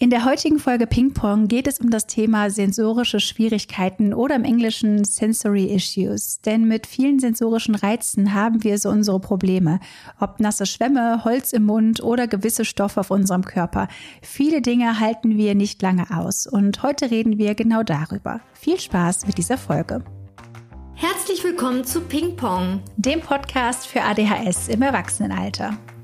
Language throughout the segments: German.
In der heutigen Folge Ping Pong geht es um das Thema sensorische Schwierigkeiten oder im Englischen Sensory Issues. Denn mit vielen sensorischen Reizen haben wir so unsere Probleme. Ob nasse Schwämme, Holz im Mund oder gewisse Stoffe auf unserem Körper. Viele Dinge halten wir nicht lange aus. Und heute reden wir genau darüber. Viel Spaß mit dieser Folge. Herzlich willkommen zu Ping Pong, dem Podcast für ADHS im Erwachsenenalter.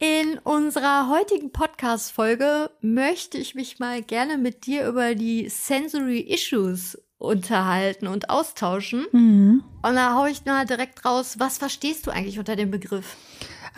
In unserer heutigen Podcast-Folge möchte ich mich mal gerne mit dir über die Sensory Issues unterhalten und austauschen. Mhm. Und da haue ich mal direkt raus, was verstehst du eigentlich unter dem Begriff?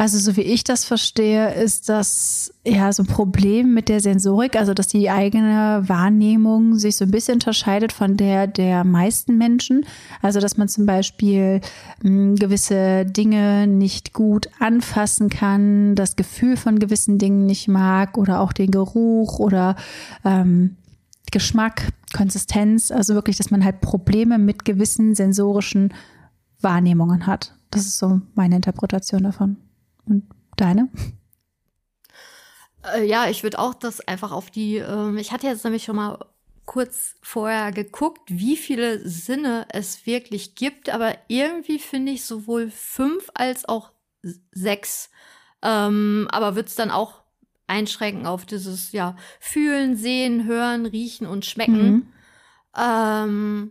Also so wie ich das verstehe, ist das ja so ein Problem mit der Sensorik, also dass die eigene Wahrnehmung sich so ein bisschen unterscheidet von der der meisten Menschen. Also dass man zum Beispiel mh, hm, gewisse Dinge nicht gut anfassen kann, das Gefühl von gewissen Dingen nicht mag oder auch den Geruch oder ähm, Geschmack, Konsistenz. Also wirklich, dass man halt Probleme mit gewissen sensorischen Wahrnehmungen hat. Das ist so meine Interpretation davon. Und deine? Äh, ja, ich würde auch das einfach auf die, äh, ich hatte jetzt nämlich schon mal kurz vorher geguckt, wie viele Sinne es wirklich gibt, aber irgendwie finde ich sowohl fünf als auch sechs. Ähm, aber wird es dann auch einschränken auf dieses, ja, fühlen, sehen, hören, riechen und schmecken. Mhm. Ähm,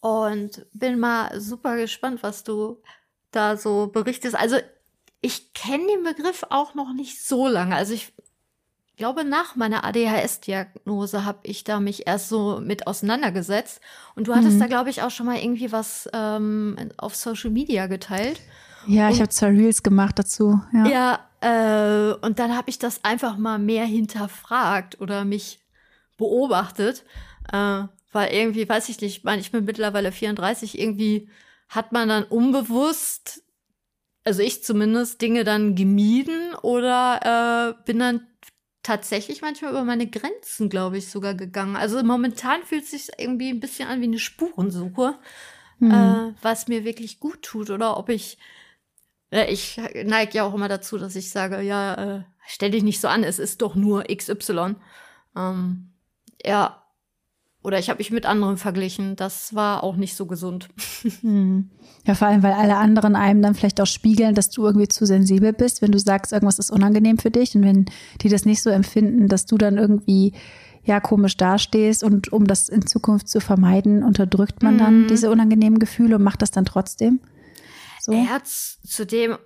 und bin mal super gespannt, was du da so berichtest. Also ich kenne den Begriff auch noch nicht so lange. Also ich glaube, nach meiner ADHS-Diagnose habe ich da mich erst so mit auseinandergesetzt. Und du hattest mhm. da, glaube ich, auch schon mal irgendwie was ähm, auf Social Media geteilt. Ja, und, ich habe zwei Reels gemacht dazu. Ja, ja äh, und dann habe ich das einfach mal mehr hinterfragt oder mich beobachtet. Äh, weil irgendwie, weiß ich nicht, ich meine, ich bin mittlerweile 34, irgendwie hat man dann unbewusst also ich zumindest, Dinge dann gemieden oder äh, bin dann tatsächlich manchmal über meine Grenzen, glaube ich, sogar gegangen. Also momentan fühlt es sich irgendwie ein bisschen an wie eine Spurensuche, mhm. äh, was mir wirklich gut tut oder ob ich äh, ich neige ja auch immer dazu, dass ich sage, ja, äh, stell dich nicht so an, es ist doch nur XY. Ähm, ja, oder ich habe mich mit anderen verglichen. Das war auch nicht so gesund. Hm. Ja, vor allem, weil alle anderen einem dann vielleicht auch spiegeln, dass du irgendwie zu sensibel bist, wenn du sagst, irgendwas ist unangenehm für dich und wenn die das nicht so empfinden, dass du dann irgendwie ja komisch dastehst und um das in Zukunft zu vermeiden, unterdrückt man dann mhm. diese unangenehmen Gefühle und macht das dann trotzdem. So. Ja, zudem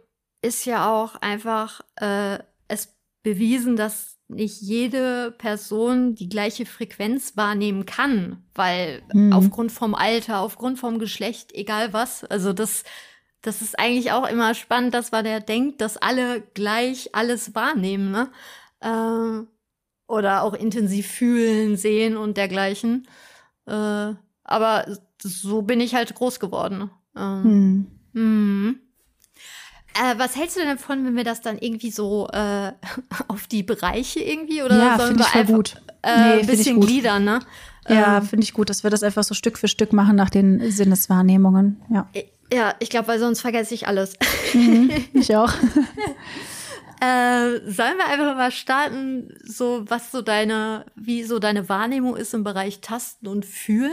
ist ja auch einfach äh, es bewiesen, dass nicht jede Person die gleiche Frequenz wahrnehmen kann, weil mhm. aufgrund vom Alter, aufgrund vom Geschlecht, egal was, also das, das ist eigentlich auch immer spannend, dass man ja denkt, dass alle gleich alles wahrnehmen, ne? Äh, oder auch intensiv fühlen, sehen und dergleichen. Äh, aber so bin ich halt groß geworden. Ähm, mhm. Äh, was hältst du denn davon, wenn wir das dann irgendwie so äh, auf die Bereiche irgendwie oder ja, sollen wir einfach gut. Äh, nee, ein bisschen gliedern, ne? Ja, ähm, finde ich gut, dass wir das einfach so Stück für Stück machen nach den Sinneswahrnehmungen. Ja, ja ich glaube, weil sonst vergesse ich alles. Mhm, ich auch. Äh, sollen wir einfach mal starten, so was so deine, wie so deine Wahrnehmung ist im Bereich Tasten und Fühlen?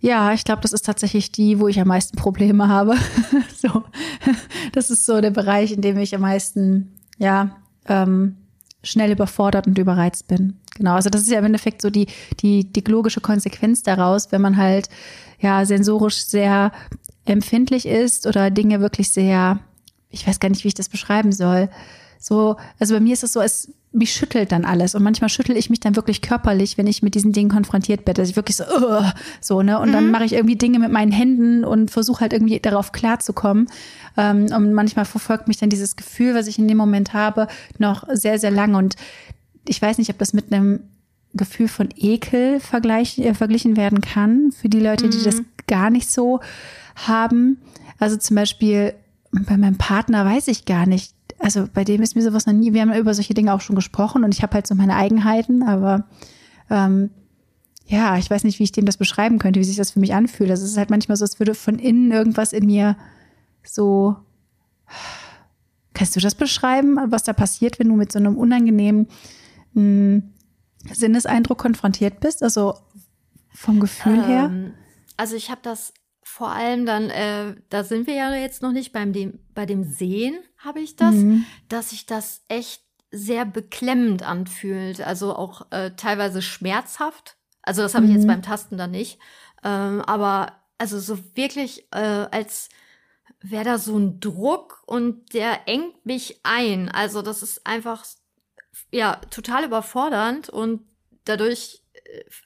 Ja, ich glaube, das ist tatsächlich die, wo ich am meisten Probleme habe. so, das ist so der Bereich, in dem ich am meisten, ja, ähm, schnell überfordert und überreizt bin. Genau, also das ist ja im Endeffekt so die, die, die logische Konsequenz daraus, wenn man halt ja sensorisch sehr empfindlich ist oder Dinge wirklich sehr, ich weiß gar nicht, wie ich das beschreiben soll, so, also bei mir ist es so, es mich schüttelt dann alles und manchmal schüttel ich mich dann wirklich körperlich, wenn ich mit diesen Dingen konfrontiert bin, dass ich wirklich so, uh, so ne, und mhm. dann mache ich irgendwie Dinge mit meinen Händen und versuche halt irgendwie darauf klarzukommen. Ähm, und manchmal verfolgt mich dann dieses Gefühl, was ich in dem Moment habe, noch sehr sehr lange und ich weiß nicht, ob das mit einem Gefühl von Ekel vergleich, äh, verglichen werden kann für die Leute, die mhm. das gar nicht so haben. Also zum Beispiel bei meinem Partner weiß ich gar nicht. Also bei dem ist mir sowas noch nie. Wir haben über solche Dinge auch schon gesprochen und ich habe halt so meine Eigenheiten, aber ähm, ja, ich weiß nicht, wie ich dem das beschreiben könnte, wie sich das für mich anfühlt. Also es ist halt manchmal so, als würde von innen irgendwas in mir so. Kannst du das beschreiben, was da passiert, wenn du mit so einem unangenehmen mh, hm, Sinneseindruck konfrontiert bist? Also vom Gefühl ähm, her? Also ich habe das vor allem dann, äh, da sind wir ja jetzt noch nicht beim dem, bei dem Sehen habe ich das, mhm. dass sich das echt sehr beklemmend anfühlt, also auch äh, teilweise schmerzhaft. Also das habe ich jetzt mhm. beim Tasten dann nicht, ähm, aber also so wirklich äh, als wäre da so ein Druck und der engt mich ein. Also das ist einfach ja total überfordernd und dadurch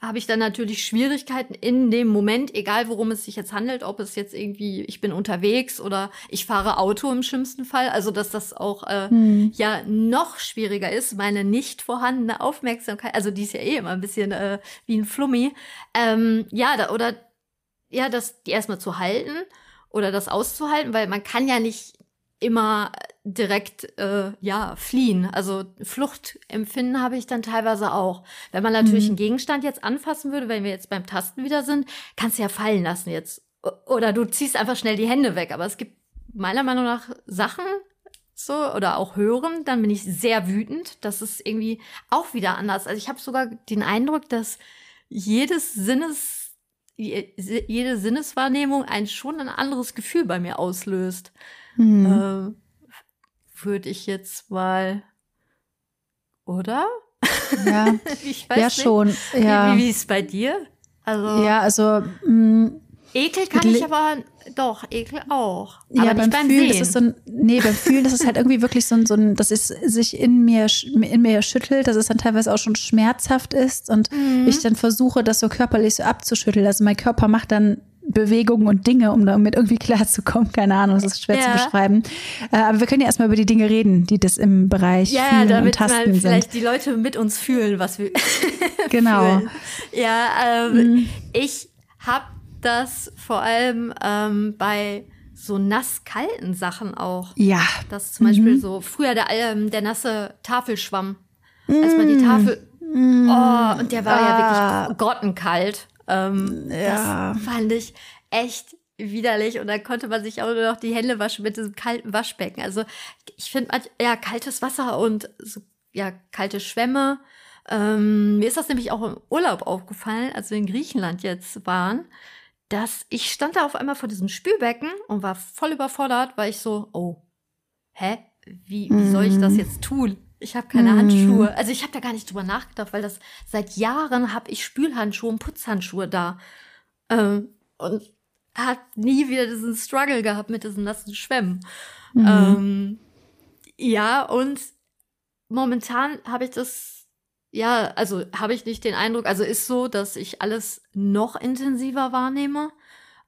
habe ich dann natürlich Schwierigkeiten in dem Moment, egal worum es sich jetzt handelt, ob es jetzt irgendwie, ich bin unterwegs oder ich fahre Auto im schlimmsten Fall, also dass das auch äh, hm. ja noch schwieriger ist, meine nicht vorhandene Aufmerksamkeit, also die ist ja eh immer ein bisschen äh, wie ein Flummi, ähm, ja, da, oder ja, das die erstmal zu halten oder das auszuhalten, weil man kann ja nicht immer direkt äh, ja fliehen. Also Fluchtempfinden habe ich dann teilweise auch. Wenn man natürlich mhm. einen Gegenstand jetzt anfassen würde, wenn wir jetzt beim Tasten wieder sind, kannst du ja fallen lassen jetzt. Oder du ziehst einfach schnell die Hände weg. Aber es gibt meiner Meinung nach Sachen, so oder auch hören, dann bin ich sehr wütend. Das ist irgendwie auch wieder anders. Also ich habe sogar den Eindruck, dass jedes Sinnes jede Sinneswahrnehmung ein schon ein anderes Gefühl bei mir auslöst. Mhm. Äh, Würde ich jetzt mal, oder? Ja, ich weiß ja nicht. schon. Ja. Wie, wie, ist es bei dir? Also ja, also mh, mm, Ekel kann ich aber doch, Ekel auch. Aber ja, beim, beim Fühlen, Sehen. das ist so ein, nee, beim Fühlen, das ist halt irgendwie wirklich so ein, so ein, dass es sich in mir, in mir schüttelt, dass es dann teilweise auch schon schmerzhaft ist und mhm. ich dann versuche, das so körperlich so abzuschütteln. Also mein Körper macht dann Bewegungen und Dinge, um damit irgendwie klarzukommen. Keine Ahnung, das ist schwer ja. zu beschreiben. Äh, aber wir können ja erstmal über die Dinge reden, die das im Bereich ja, Fühlen damit und Tasten sind. vielleicht die Leute mit uns fühlen, was wir genau. fühlen. Ja, ähm, mhm. ich habe das vor allem ähm, bei so nass-kalten Sachen auch. Ja. Das zum Beispiel mhm. so früher der, ähm, der nasse Tafelschwamm. Mhm. Als man die Tafel. Mhm. Oh, und der war ah. ja wirklich grottenkalt. Ähm, ja. Das fand ich echt widerlich und dann konnte man sich auch nur noch die Hände waschen mit diesem kalten Waschbecken. Also ich finde ja kaltes Wasser und so, ja kalte Schwämme. Ähm, mir ist das nämlich auch im Urlaub aufgefallen, als wir in Griechenland jetzt waren, dass ich stand da auf einmal vor diesem Spülbecken und war voll überfordert, weil ich so, oh, hä, wie, wie soll ich das mhm. jetzt tun? Ich habe keine mm. Handschuhe. Also ich habe da gar nicht drüber nachgedacht, weil das seit Jahren habe ich Spülhandschuhe und Putzhandschuhe da. Ähm, und hat nie wieder diesen Struggle gehabt mit diesen nassen Schwämmen. Mm. Ähm, ja, und momentan habe ich das, ja, also habe ich nicht den Eindruck, also ist so, dass ich alles noch intensiver wahrnehme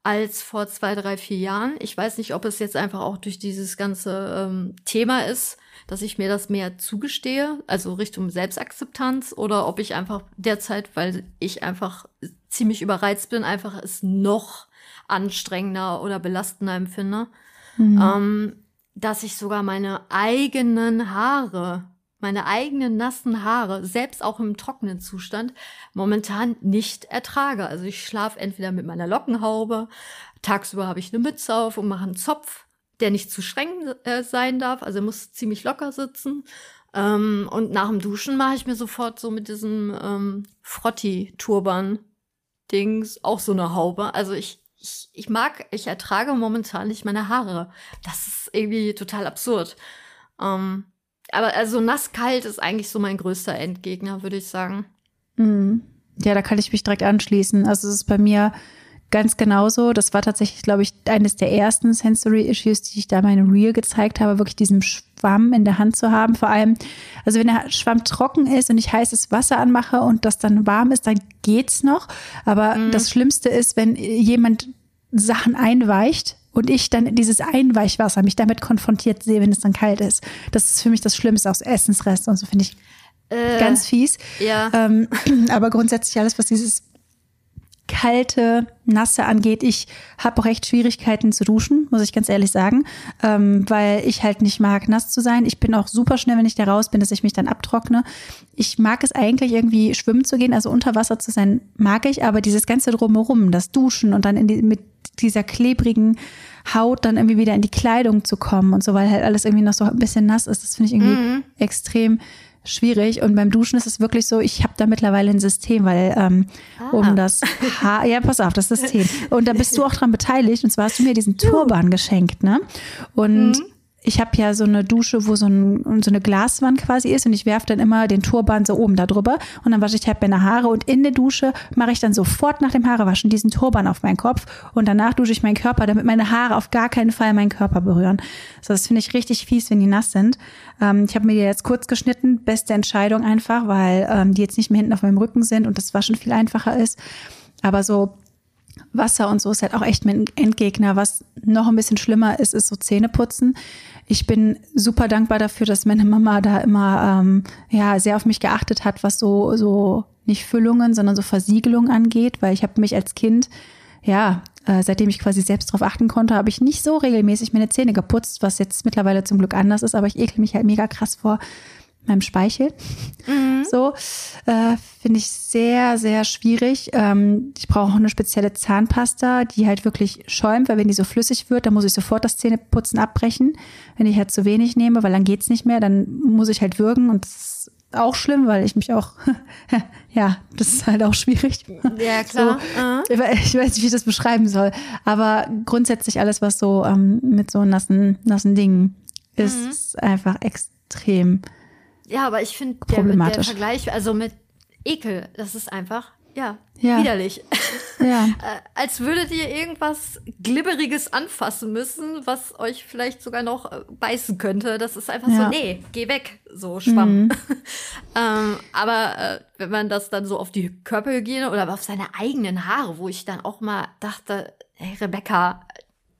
als vor zwei, drei, vier Jahren. Ich weiß nicht, ob es jetzt einfach auch durch dieses ganze ähm, Thema ist, dass ich mir das mehr zugestehe, also Richtung Selbstakzeptanz, oder ob ich einfach derzeit, weil ich einfach ziemlich überreizt bin, einfach es noch anstrengender oder belastender empfinde, mhm. ähm, dass ich sogar meine eigenen Haare meine eigenen nassen Haare, selbst auch im trockenen Zustand, momentan nicht ertrage. Also ich schlafe entweder mit meiner Lockenhaube, tagsüber habe ich eine Mütze auf und mache einen Zopf, der nicht zu streng äh, sein darf, also muss ziemlich locker sitzen. Ähm, und nach dem Duschen mache ich mir sofort so mit diesem ähm, Frotti-Turban-Dings auch so eine Haube. Also ich, ich, ich mag, ich ertrage momentan nicht meine Haare. Das ist irgendwie total absurd. Ähm, aber also nass-kalt ist eigentlich so mein größter Endgegner, würde ich sagen. Mhm. Ja, da kann ich mich direkt anschließen. Also es ist bei mir ganz genauso. Das war tatsächlich, glaube ich, eines der ersten Sensory Issues, die ich da meine Reel gezeigt habe, wirklich diesen Schwamm in der Hand zu haben. Vor allem, also wenn der Schwamm trocken ist und ich heißes Wasser anmache und das dann warm ist, dann geht's noch. Aber mhm. das Schlimmste ist, wenn jemand Sachen einweicht und ich dann dieses Einweichwasser mich damit konfrontiert sehe, wenn es dann kalt ist. Das ist für mich das Schlimmste aus Essensrest und so finde ich äh, ganz fies. Ja. Ähm, aber grundsätzlich alles, was dieses kalte, nasse angeht. Ich habe auch echt Schwierigkeiten zu duschen, muss ich ganz ehrlich sagen, ähm, weil ich halt nicht mag, nass zu sein. Ich bin auch super schnell, wenn ich da raus bin, dass ich mich dann abtrockne. Ich mag es eigentlich irgendwie schwimmen zu gehen, also unter Wasser zu sein, mag ich, aber dieses ganze drumherum, das Duschen und dann in die, mit dieser klebrigen Haut dann irgendwie wieder in die Kleidung zu kommen und so, weil halt alles irgendwie noch so ein bisschen nass ist, das finde ich irgendwie mhm. extrem schwierig. Und beim Duschen ist es wirklich so, ich habe da mittlerweile ein System, weil ähm, ah. um das Haar, ja, pass auf, das System. Und da bist du auch dran beteiligt. Und zwar hast du mir diesen Turban geschenkt, ne? Und mhm ich habe ja so eine Dusche, wo so, ein, so eine Glaswand quasi ist und ich werfe dann immer den Turban so oben da drüber und dann wasche ich halt meine Haare und in der Dusche mache ich dann sofort nach dem Haarewaschen diesen Turban auf meinen Kopf und danach dusche ich meinen Körper, damit meine Haare auf gar keinen Fall meinen Körper berühren. So, das finde ich richtig fies, wenn die nass sind. Ähm, ich habe mir die jetzt kurz geschnitten, beste Entscheidung einfach, weil ähm, die jetzt nicht mehr hinten auf meinem Rücken sind und das Waschen viel einfacher ist. Aber so Wasser und so ist halt auch echt mein Endgegner. Was noch ein bisschen schlimmer ist, ist so Zähneputzen. Ich bin super dankbar dafür, dass meine Mama da immer ähm, ja sehr auf mich geachtet hat, was so so nicht Füllungen, sondern so Versiegelung angeht, weil ich habe mich als Kind ja äh, seitdem ich quasi selbst darauf achten konnte, habe ich nicht so regelmäßig meine Zähne geputzt, was jetzt mittlerweile zum Glück anders ist, aber ich ekel mich halt mega krass vor meinem Speichel. Mhm. So äh, finde ich sehr, sehr schwierig. Ähm, ich brauche eine spezielle Zahnpasta, die halt wirklich schäumt, weil wenn die so flüssig wird, dann muss ich sofort das Zähneputzen abbrechen. Wenn ich halt zu wenig nehme, weil dann geht's nicht mehr, dann muss ich halt würgen und das ist auch schlimm, weil ich mich auch, ja, das ist halt auch schwierig. Ja, klar. So, uh -huh. Ich weiß nicht, wie ich das beschreiben soll. Aber grundsätzlich alles, was so ähm, mit so nassen, nassen Dingen ist, mhm. einfach extrem ja, aber ich finde der, der Vergleich, also mit Ekel, das ist einfach, ja, ja. widerlich. Ja. Äh, als würdet ihr irgendwas Glibberiges anfassen müssen, was euch vielleicht sogar noch äh, beißen könnte. Das ist einfach ja. so, nee, geh weg, so Schwamm. Mhm. ähm, aber äh, wenn man das dann so auf die Körperhygiene oder auf seine eigenen Haare, wo ich dann auch mal dachte, hey Rebecca,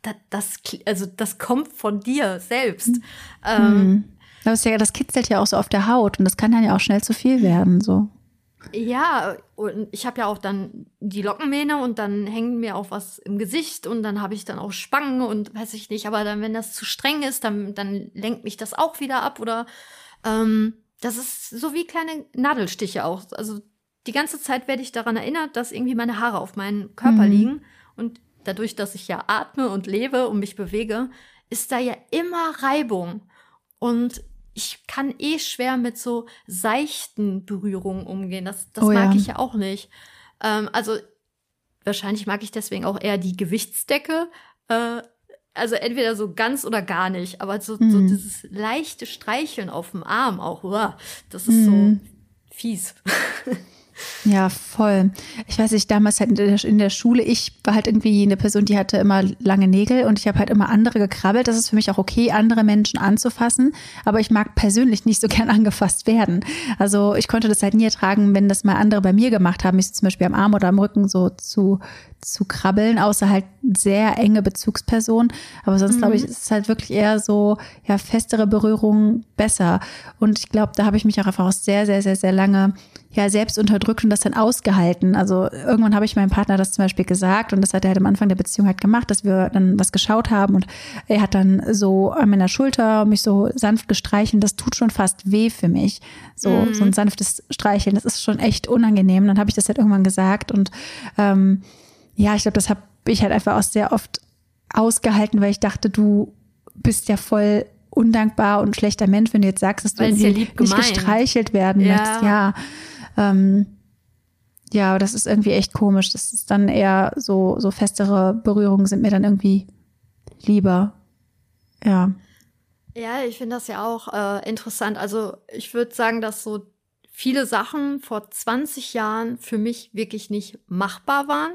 das, das also das kommt von dir selbst. Mhm. Ähm, das, ja, das kitzelt ja auch so auf der Haut und das kann dann ja auch schnell zu viel werden. So. Ja, und ich habe ja auch dann die Lockenmähne und dann hängt mir auch was im Gesicht und dann habe ich dann auch Spangen und weiß ich nicht, aber dann, wenn das zu streng ist, dann, dann lenkt mich das auch wieder ab oder ähm, das ist so wie kleine Nadelstiche auch. Also die ganze Zeit werde ich daran erinnert, dass irgendwie meine Haare auf meinem Körper mhm. liegen und dadurch, dass ich ja atme und lebe und mich bewege, ist da ja immer Reibung. Und ich kann eh schwer mit so seichten Berührungen umgehen. Das, das oh, mag ja. ich ja auch nicht. Ähm, also wahrscheinlich mag ich deswegen auch eher die Gewichtsdecke. Äh, also entweder so ganz oder gar nicht. Aber so, mhm. so dieses leichte Streicheln auf dem Arm auch, uah, das ist mhm. so fies. Ja, voll. Ich weiß nicht, damals halt in der, in der, Schule, ich war halt irgendwie eine Person, die hatte immer lange Nägel und ich habe halt immer andere gekrabbelt. Das ist für mich auch okay, andere Menschen anzufassen, aber ich mag persönlich nicht so gern angefasst werden. Also ich konnte das halt nie ertragen, wenn das mal andere bei mir gemacht haben, mich zum Beispiel am Arm oder am Rücken so zu, zu krabbeln, außer halt sehr enge Bezugspersonen. Aber sonst mhm. glaube ich, ist es halt wirklich eher so, ja, festere Berührungen besser. Und ich glaube, da habe ich mich auch einfach auch sehr, sehr, sehr, sehr lange ja selbst unterdrückt und das dann ausgehalten. Also irgendwann habe ich meinem Partner das zum Beispiel gesagt und das hat er halt am Anfang der Beziehung halt gemacht, dass wir dann was geschaut haben und er hat dann so an meiner Schulter mich so sanft gestreichelt. Das tut schon fast weh für mich. So, mhm. so ein sanftes Streicheln. Das ist schon echt unangenehm. Dann habe ich das halt irgendwann gesagt und ähm, ja, ich glaube, das habe ich halt einfach auch sehr oft ausgehalten, weil ich dachte, du bist ja voll undankbar und schlechter Mensch, wenn du jetzt sagst, dass du ja nicht gestreichelt werden ja. möchtest. Ja. Ähm, ja, das ist irgendwie echt komisch. Das ist dann eher so, so festere Berührungen sind mir dann irgendwie lieber. Ja. Ja, ich finde das ja auch äh, interessant. Also ich würde sagen, dass so viele Sachen vor 20 Jahren für mich wirklich nicht machbar waren.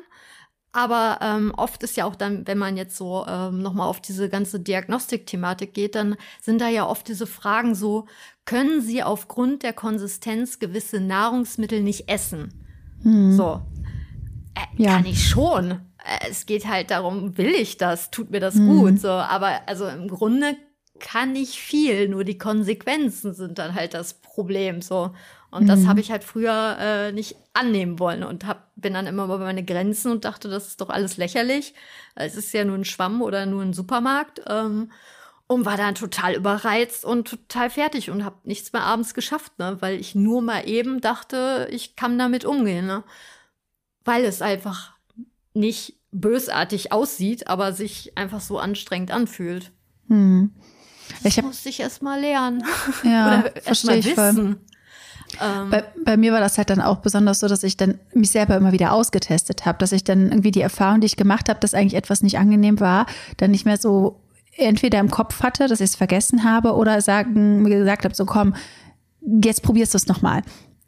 Aber ähm, oft ist ja auch dann, wenn man jetzt so ähm, nochmal auf diese ganze Diagnostik-Thematik geht, dann sind da ja oft diese Fragen so, können Sie aufgrund der Konsistenz gewisse Nahrungsmittel nicht essen? Hm. So. Äh, ja. Kann ich schon. Äh, es geht halt darum, will ich das? Tut mir das hm. gut? So, aber also im Grunde kann ich viel, nur die Konsequenzen sind dann halt das Problem. So. Und mhm. das habe ich halt früher äh, nicht annehmen wollen und hab, bin dann immer bei meine Grenzen und dachte, das ist doch alles lächerlich. Es ist ja nur ein Schwamm oder nur ein Supermarkt. Ähm, und war dann total überreizt und total fertig und habe nichts mehr abends geschafft, ne? weil ich nur mal eben dachte, ich kann damit umgehen. Ne? Weil es einfach nicht bösartig aussieht, aber sich einfach so anstrengend anfühlt. Hm. Ich hab, musste ich erst mal lernen. Ja, Oder erst mal wissen. Voll. Ähm, bei, bei, mir war das halt dann auch besonders so, dass ich dann mich selber immer wieder ausgetestet habe, dass ich dann irgendwie die Erfahrung, die ich gemacht habe, dass eigentlich etwas nicht angenehm war, dann nicht mehr so entweder im Kopf hatte, dass ich es vergessen habe oder sagen, mir gesagt habe, so komm, jetzt probierst du es nochmal.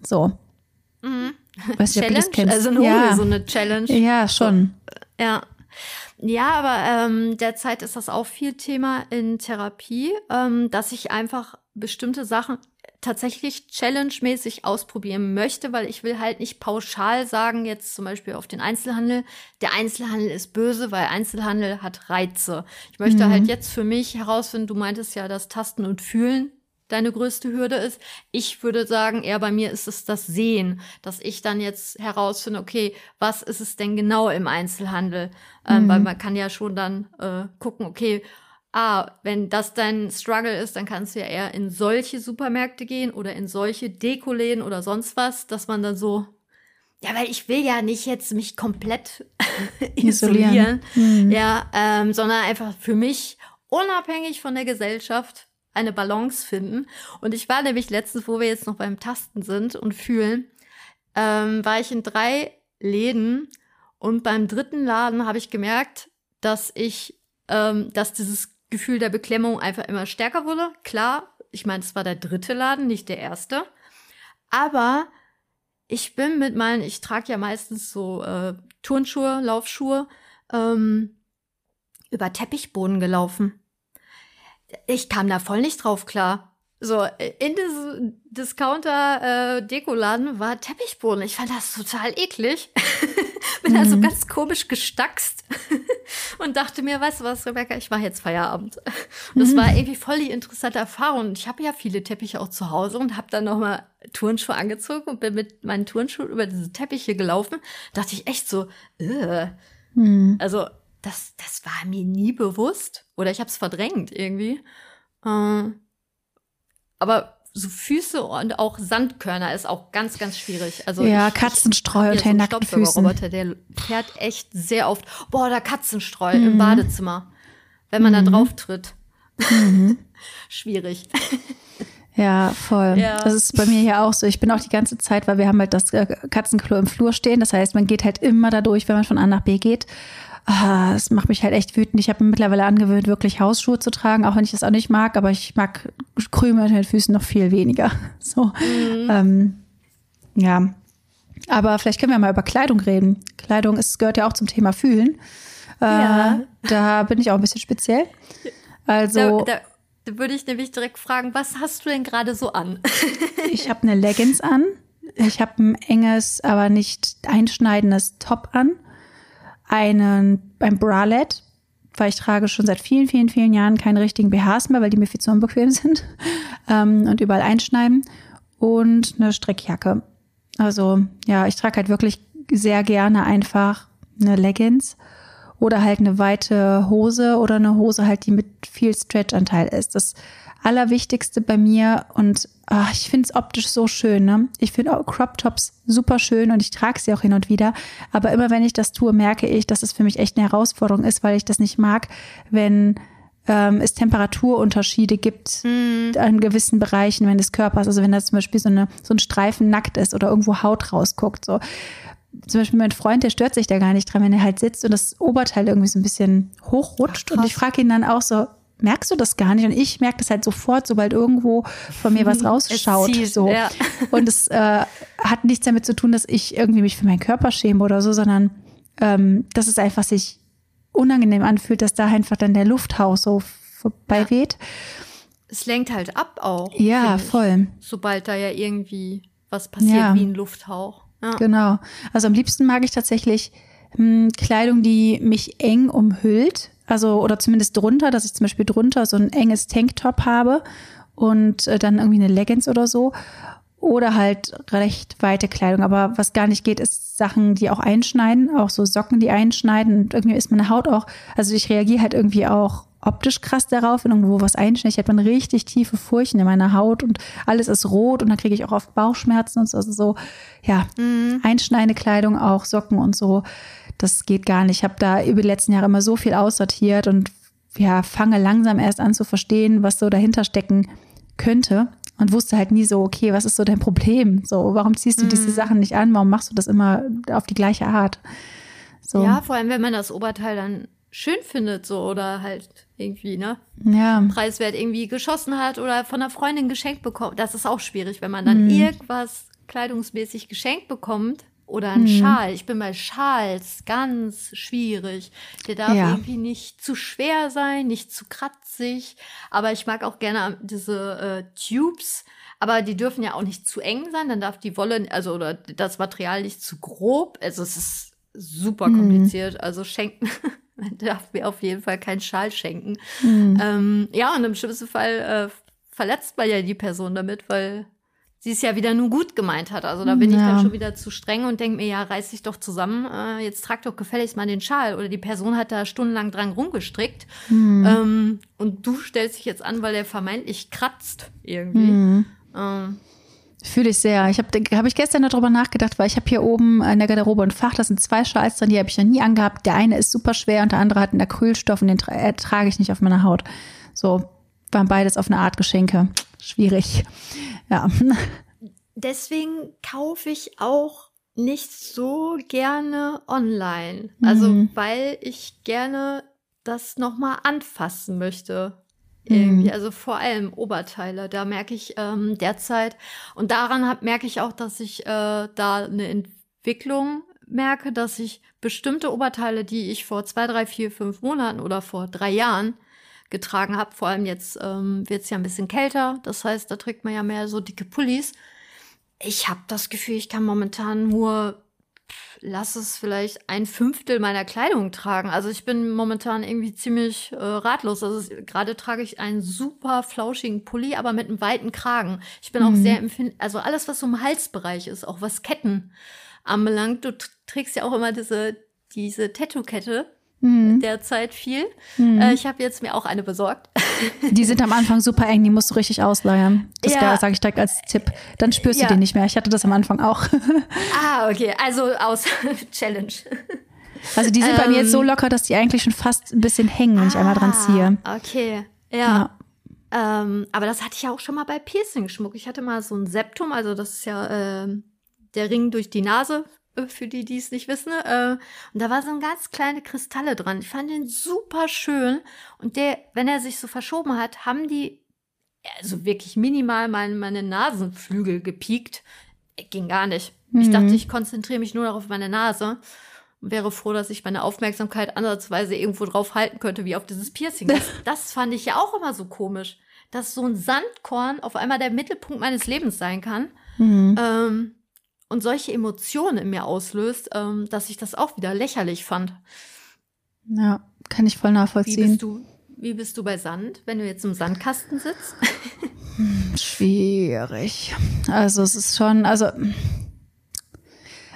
So. Mhm. Weißt Challenge? Du, also eine ja. so eine Challenge. Ja, schon. So, ja. Ja, aber ähm, derzeit ist das auch viel Thema in Therapie, ähm, dass ich einfach bestimmte Sachen tatsächlich challenge-mäßig ausprobieren möchte, weil ich will halt nicht pauschal sagen, jetzt zum Beispiel auf den Einzelhandel, der Einzelhandel ist böse, weil Einzelhandel hat Reize. Ich möchte mhm. halt jetzt für mich herausfinden, du meintest ja, dass Tasten und Fühlen deine größte Hürde ist. Ich würde sagen, eher bei mir ist es das Sehen, dass ich dann jetzt herausfinde, okay, was ist es denn genau im Einzelhandel? Ähm, mhm. weil man kann ja schon dann äh, gucken, okay, ah, wenn das dein Struggle ist, dann kannst du ja eher in solche Supermärkte gehen oder in solche Dekoläden oder sonst was, dass man dann so, ja, weil ich will ja nicht jetzt mich komplett isolieren, mhm. ja, ähm, sondern einfach für mich unabhängig von der Gesellschaft eine Balance finden. Und ich war nämlich letztens, wo wir jetzt noch beim Tasten sind und fühlen, ähm, war ich in drei Läden und beim dritten Laden habe ich gemerkt, dass ich, ähm, dass dieses Gefühl der Beklemmung einfach immer stärker wurde. Klar, ich meine, es war der dritte Laden, nicht der erste. Aber ich bin mit meinen, ich trage ja meistens so äh, Turnschuhe, Laufschuhe, ähm, über Teppichboden gelaufen. Ich kam da voll nicht drauf klar. So, in diesem Discounter-Dekoladen äh, war Teppichboden. Ich fand das total eklig. Bin mhm. also ganz komisch gestackst und dachte mir, weißt du was, Rebecca, ich mache jetzt Feierabend. Und das mhm. war irgendwie voll die interessante Erfahrung. Ich habe ja viele Teppiche auch zu Hause und habe dann nochmal Turnschuhe angezogen und bin mit meinen Turnschuhen über diese Teppiche gelaufen. Dachte ich echt so, äh. Mhm. Also, das, das war mir nie bewusst. Oder ich habe es verdrängt irgendwie. Äh, aber so Füße und auch Sandkörner ist auch ganz, ganz schwierig. Also ja, ich, Katzenstreu unter den nackten Füßen. Roboter, der fährt echt sehr oft. Boah, da Katzenstreu mhm. im Badezimmer, wenn man mhm. da drauf tritt. Mhm. Schwierig. Ja, voll. Ja. Das ist bei mir hier auch so. Ich bin auch die ganze Zeit, weil wir haben halt das äh, Katzenklo im Flur stehen. Das heißt, man geht halt immer da durch, wenn man von A nach B geht. Ah, das macht mich halt echt wütend. Ich habe mir mittlerweile angewöhnt, wirklich Hausschuhe zu tragen, auch wenn ich das auch nicht mag, aber ich mag Krümel unter den Füßen noch viel weniger. So. Mhm. Ähm, ja. Aber vielleicht können wir mal über Kleidung reden. Kleidung ist, gehört ja auch zum Thema Fühlen. Äh, ja. Da bin ich auch ein bisschen speziell. Also. Da, da, da würde ich nämlich direkt fragen, was hast du denn gerade so an? ich habe eine Leggings an. Ich habe ein enges, aber nicht einschneidendes Top an einen, ein Bralette, weil ich trage schon seit vielen, vielen, vielen Jahren keine richtigen BHs mehr, weil die mir viel zu unbequem sind ähm, und überall einschneiden und eine Strickjacke. Also ja, ich trage halt wirklich sehr gerne einfach eine Leggings oder halt eine weite Hose oder eine Hose halt, die mit viel Stretch-Anteil ist. Das Allerwichtigste bei mir und ach, ich finde es optisch so schön. Ne? Ich finde auch Crop Tops super schön und ich trage sie auch hin und wieder. Aber immer wenn ich das tue, merke ich, dass es für mich echt eine Herausforderung ist, weil ich das nicht mag, wenn ähm, es Temperaturunterschiede gibt mm. an gewissen Bereichen, wenn des Körpers, also wenn da zum Beispiel so, eine, so ein Streifen nackt ist oder irgendwo Haut rausguckt. So. Zum Beispiel mein Freund, der stört sich da gar nicht dran, wenn er halt sitzt und das Oberteil irgendwie so ein bisschen hochrutscht. Ach, und ich frage ihn dann auch so, merkst du das gar nicht. Und ich merke das halt sofort, sobald irgendwo von mir was rausschaut. Es so. Ja. Und es äh, hat nichts damit zu tun, dass ich irgendwie mich für meinen Körper schäme oder so, sondern ähm, dass es einfach sich unangenehm anfühlt, dass da einfach dann der Lufthauch so vorbei weht. Es lenkt halt ab auch. Ja, voll. Sobald da ja irgendwie was passiert ja. wie ein Lufthauch. Ja. Genau. Also am liebsten mag ich tatsächlich mh, hm, Kleidung, die mich eng umhüllt. Also, oder zumindest drunter, dass ich zum Beispiel drunter so ein enges Tanktop habe und äh, dann irgendwie eine Leggings oder so. Oder halt recht weite Kleidung. Aber was gar nicht geht, ist Sachen, die auch einschneiden, auch so Socken, die einschneiden. Und irgendwie ist meine Haut auch, also ich reagiere halt irgendwie auch optisch krass darauf, wenn irgendwo was einschneidet. Ich habe dann richtig tiefe Furchen in meiner Haut und alles ist rot und dann kriege ich auch oft Bauchschmerzen und so. Also so, ja, mhm. einschneidende Kleidung, auch Socken und so. Das geht gar nicht. Ich habe da über die letzten Jahre immer so viel aussortiert und ja, fange langsam erst an zu verstehen, was so dahinter stecken könnte und wusste halt nie so, okay, was ist so dein Problem? So, warum ziehst du mhm. diese Sachen nicht an? Warum machst du das immer auf die gleiche Art? So. Ja, vor allem, wenn man das Oberteil dann schön findet, so oder halt irgendwie, ne? Ja. Preiswert irgendwie geschossen hat oder von einer Freundin geschenkt bekommt. Das ist auch schwierig, wenn man dann mhm. irgendwas kleidungsmäßig geschenkt bekommt oder ein mhm. Schal. Ich bin bei Schals ganz schwierig. Der darf ja. irgendwie nicht zu schwer sein, nicht zu kratzig. Aber ich mag auch gerne diese äh, Tubes. Aber die dürfen ja auch nicht zu eng sein. Dann darf die Wolle, also oder das Material nicht zu grob. Also es ist super mhm. kompliziert. Mhm. Also schenken. Man darf mir auf jeden Fall keinen Schal schenken. Mhm. Ähm, ja, und im schlimmsten Fall äh, verletzt man ja die Person damit, weil sie es ja wieder nur gut gemeint hat. Also da bin ja. ich dann schon wieder zu streng und denke mir, ja, reiß dich doch zusammen, äh, jetzt trag doch gefälligst mal den Schal. Oder die Person hat da stundenlang dran rumgestrickt mhm. ähm, und du stellst dich jetzt an, weil der vermeintlich kratzt irgendwie. Mhm. Ähm, Fühle ich sehr. Ich habe hab ich gestern darüber nachgedacht, weil ich habe hier oben in der Garderobe ein Fach, das sind zwei Schals drin, die habe ich noch nie angehabt. Der eine ist super schwer und der andere hat einen Acrylstoff und den tra äh, trage ich nicht auf meiner Haut. So, waren beides auf eine Art Geschenke. Schwierig. Ja. Deswegen kaufe ich auch nicht so gerne online. Also, mhm. weil ich gerne das nochmal anfassen möchte. Irgendwie, mhm. also vor allem Oberteile. Da merke ich ähm, derzeit und daran hab, merke ich auch, dass ich äh, da eine Entwicklung merke, dass ich bestimmte Oberteile, die ich vor zwei, drei, vier, fünf Monaten oder vor drei Jahren getragen habe, vor allem jetzt ähm, wird es ja ein bisschen kälter, das heißt, da trägt man ja mehr so dicke Pullis. Ich habe das Gefühl, ich kann momentan nur lass es vielleicht ein Fünftel meiner Kleidung tragen. Also ich bin momentan irgendwie ziemlich äh, ratlos. Also gerade trage ich einen super flauschigen Pulli, aber mit einem weiten Kragen. Ich bin mhm. auch sehr empfindlich, also alles, was so im Halsbereich ist, auch was Ketten anbelangt. Du trägst ja auch immer diese, diese Tattoo-Kette mhm. derzeit viel. Mhm. Äh, ich habe jetzt mir auch eine besorgt. Die sind am Anfang super eng, die musst du richtig ausleiern. Das ja. sage ich direkt als Tipp. Dann spürst ja. du die nicht mehr. Ich hatte das am Anfang auch. Ah, okay. Also aus Challenge. Also die sind ähm, bei mir jetzt so ähm. locker, dass die eigentlich schon fast ein bisschen hängen, wenn ah, ich einmal dran ziehe. Okay, ja. ja. Ähm, aber das hatte ich ja auch schon mal bei Piercing-Schmuck. Ich hatte mal so ein Septum, also das ist ja äh, der Ring durch die Nase für die, die es nicht wissen. Äh, und da war so ein ganz kleine Kristalle dran. Ich fand den super schön. Und der, wenn er sich so verschoben hat, haben die also wirklich minimal meine, meine Nasenflügel gepiekt. Ging gar nicht. Mhm. Ich dachte, ich konzentriere mich nur noch auf meine Nase und wäre froh, dass ich meine Aufmerksamkeit ansatzweise irgendwo drauf halten könnte, wie auf dieses Piercing. Das, das fand ich ja auch immer so komisch, dass so ein Sandkorn auf einmal der Mittelpunkt meines Lebens sein kann. Mhm. Ähm, und solche Emotionen in mir auslöst, ähm, dass ich das auch wieder lächerlich fand. Ja, kann ich voll nachvollziehen. Wie bist du, wie bist du bei Sand, wenn du jetzt im Sandkasten sitzt? Hm, schwierig. Also es ist schon, also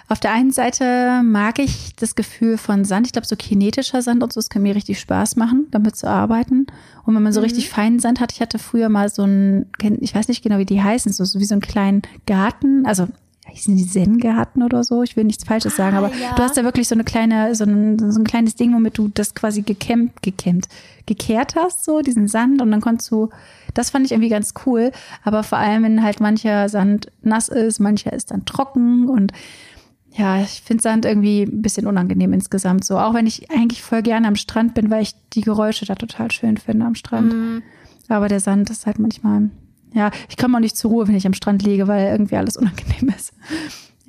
auf der einen Seite mag ich das Gefühl von Sand. Ich glaube, so kinetischer Sand und so, es kann mir richtig Spaß machen, damit zu arbeiten. Und wenn man so mhm. richtig feinen Sand hat, ich hatte früher mal so ein, ich weiß nicht genau, wie die heißen, so, so wie so einen kleinen Garten. Also hießen die Zen-Garten oder so? Ich will nichts Falsches sagen, aber ah, ja. du hast da wirklich so eine kleine, so ein, so ein kleines Ding, womit du das quasi gekämmt, gekämmt, gekehrt hast, so diesen Sand und dann konntest du, das fand ich irgendwie ganz cool, aber vor allem, wenn halt mancher Sand nass ist, mancher ist dann trocken und ja, ich finde Sand irgendwie ein bisschen unangenehm insgesamt so, auch wenn ich eigentlich voll gerne am Strand bin, weil ich die Geräusche da total schön finde am Strand. Mhm. Aber der Sand ist halt manchmal ja, ich komme auch nicht zur Ruhe, wenn ich am Strand liege, weil irgendwie alles unangenehm ist.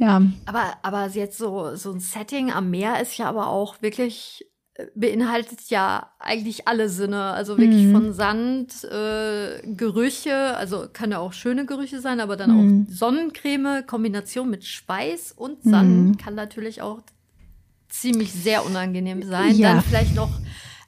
Ja. Aber, aber jetzt so, so ein Setting am Meer ist ja aber auch wirklich beinhaltet ja eigentlich alle Sinne. Also wirklich mhm. von Sand, äh, Gerüche, also kann ja auch schöne Gerüche sein, aber dann mhm. auch Sonnencreme, Kombination mit Schweiß und Sand mhm. kann natürlich auch ziemlich sehr unangenehm sein. Ja. Dann vielleicht noch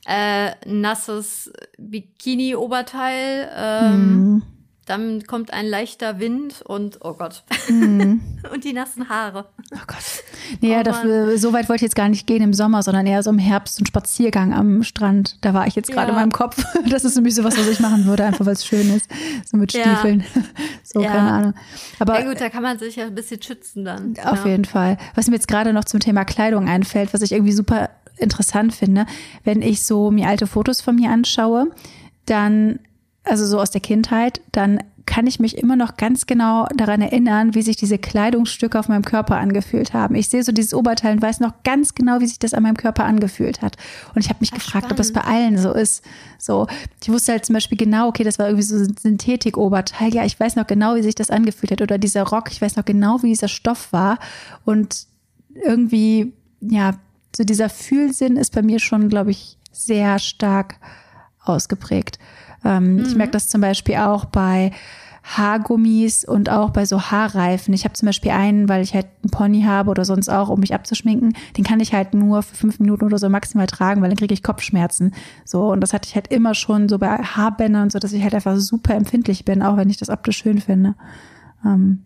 äh, nasses Bikini-Oberteil. Ähm, mhm. Dann kommt ein leichter Wind und oh Gott. Mhm. und die nassen Haare. Oh Gott. Nee, oh dafür, so weit wollte ich jetzt gar nicht gehen im Sommer, sondern eher so im Herbst ein Spaziergang am Strand. Da war ich jetzt gerade ja. in meinem Kopf. Das ist nämlich sowas, was ich machen würde, einfach weil es schön ist. So mit Stiefeln. Ja. So, ja. keine Ahnung. Aber ja gut, da kann man sich ja ein bisschen schützen dann. Auf jeden Fall. Was mir jetzt gerade noch zum Thema Kleidung einfällt, was ich irgendwie super interessant finde, wenn ich so mir alte Fotos von mir anschaue, dann also so aus der Kindheit, dann kann ich mich immer noch ganz genau daran erinnern, wie sich diese Kleidungsstücke auf meinem Körper angefühlt haben. Ich sehe so dieses Oberteil und weiß noch ganz genau, wie sich das an meinem Körper angefühlt hat. Und ich habe mich Ach, gefragt, spannend. ob das bei allen so ist. So, ich wusste halt zum Beispiel genau, okay, das war irgendwie so ein Synthetik-Oberteil. Ja, ich weiß noch genau, wie sich das angefühlt hat. Oder dieser Rock, ich weiß noch genau, wie dieser Stoff war. Und irgendwie, ja, so dieser Fühlsinn ist bei mir schon, glaube ich, sehr stark ausgeprägt. Ähm, mhm. Ich merke das zum Beispiel auch bei Haargummis und auch bei so Haarreifen. Ich habe zum Beispiel einen, weil ich halt einen Pony habe oder sonst auch, um mich abzuschminken. Den kann ich halt nur für fünf Minuten oder so maximal tragen, weil dann kriege ich Kopfschmerzen. So und das hatte ich halt immer schon so bei Haarbändern und so, dass ich halt einfach super empfindlich bin, auch wenn ich das optisch schön finde. Ähm,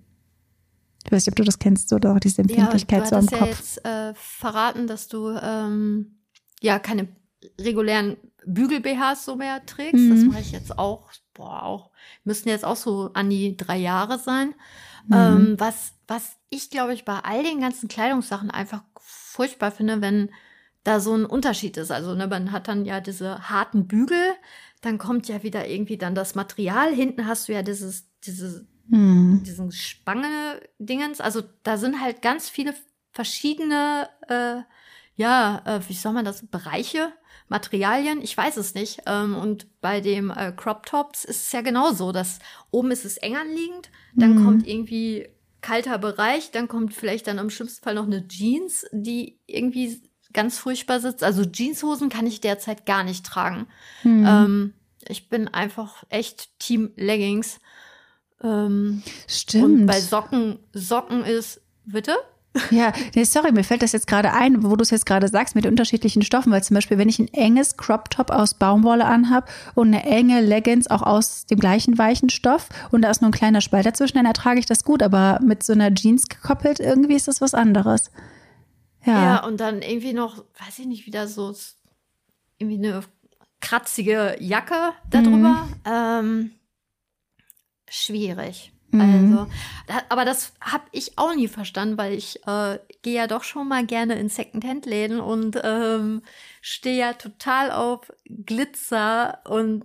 ich weiß nicht, ob du das kennst oder auch diese Empfindlichkeit ja, so am Kopf. Ja jetzt äh, verraten, dass du ähm, ja keine regulären Bügel-BHs so mehr trägst. Mhm. Das mache ich jetzt auch, boah, auch, müssten jetzt auch so an die drei Jahre sein. Mhm. Ähm, was, was ich, glaube ich, bei all den ganzen Kleidungssachen einfach furchtbar finde, wenn da so ein Unterschied ist. Also ne, man hat dann ja diese harten Bügel, dann kommt ja wieder irgendwie dann das Material. Hinten hast du ja dieses, dieses, mhm. diesen Spange-Dingens. Also da sind halt ganz viele verschiedene, äh, ja, äh, wie soll man das, Bereiche Materialien, ich weiß es nicht. Ähm, und bei dem äh, Crop Tops ist es ja genauso, dass oben ist es eng anliegend, dann mhm. kommt irgendwie kalter Bereich, dann kommt vielleicht dann im schlimmsten Fall noch eine Jeans, die irgendwie ganz furchtbar sitzt. Also Jeanshosen kann ich derzeit gar nicht tragen. Mhm. Ähm, ich bin einfach echt Team Leggings. Ähm, Stimmt. Und bei Socken, Socken ist, bitte? Ja, nee, sorry, mir fällt das jetzt gerade ein, wo du es jetzt gerade sagst mit den unterschiedlichen Stoffen, weil zum Beispiel, wenn ich ein enges Crop Top aus Baumwolle anhab und eine enge Leggings auch aus dem gleichen weichen Stoff und da ist nur ein kleiner Spalt dazwischen, dann ertrage ich das gut, aber mit so einer Jeans gekoppelt, irgendwie ist das was anderes. Ja, ja und dann irgendwie noch, weiß ich nicht, wieder so irgendwie eine kratzige Jacke darüber. Mhm. Ähm, schwierig. Mhm. Also, da, aber das habe ich auch nie verstanden, weil ich äh, gehe ja doch schon mal gerne in Secondhand-Läden und ähm, stehe ja total auf Glitzer und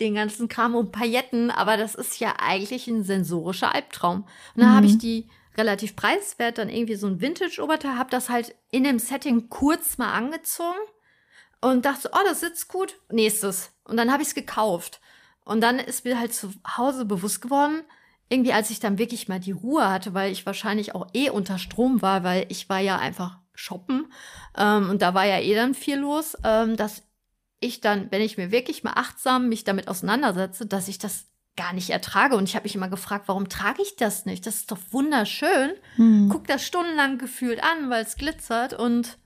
den ganzen Kram und Pailletten, aber das ist ja eigentlich ein sensorischer Albtraum. Und dann mhm. habe ich die relativ preiswert dann irgendwie so ein Vintage-Oberteil, habe das halt in dem Setting kurz mal angezogen und dachte, oh, das sitzt gut. Nächstes. Und dann habe ich es gekauft. Und dann ist mir halt zu Hause bewusst geworden, irgendwie, als ich dann wirklich mal die Ruhe hatte, weil ich wahrscheinlich auch eh unter Strom war, weil ich war ja einfach shoppen ähm, und da war ja eh dann viel los, ähm, dass ich dann, wenn ich mir wirklich mal achtsam mich damit auseinandersetze, dass ich das gar nicht ertrage. Und ich habe mich immer gefragt, warum trage ich das nicht? Das ist doch wunderschön. Hm. Guck das stundenlang gefühlt an, weil es glitzert und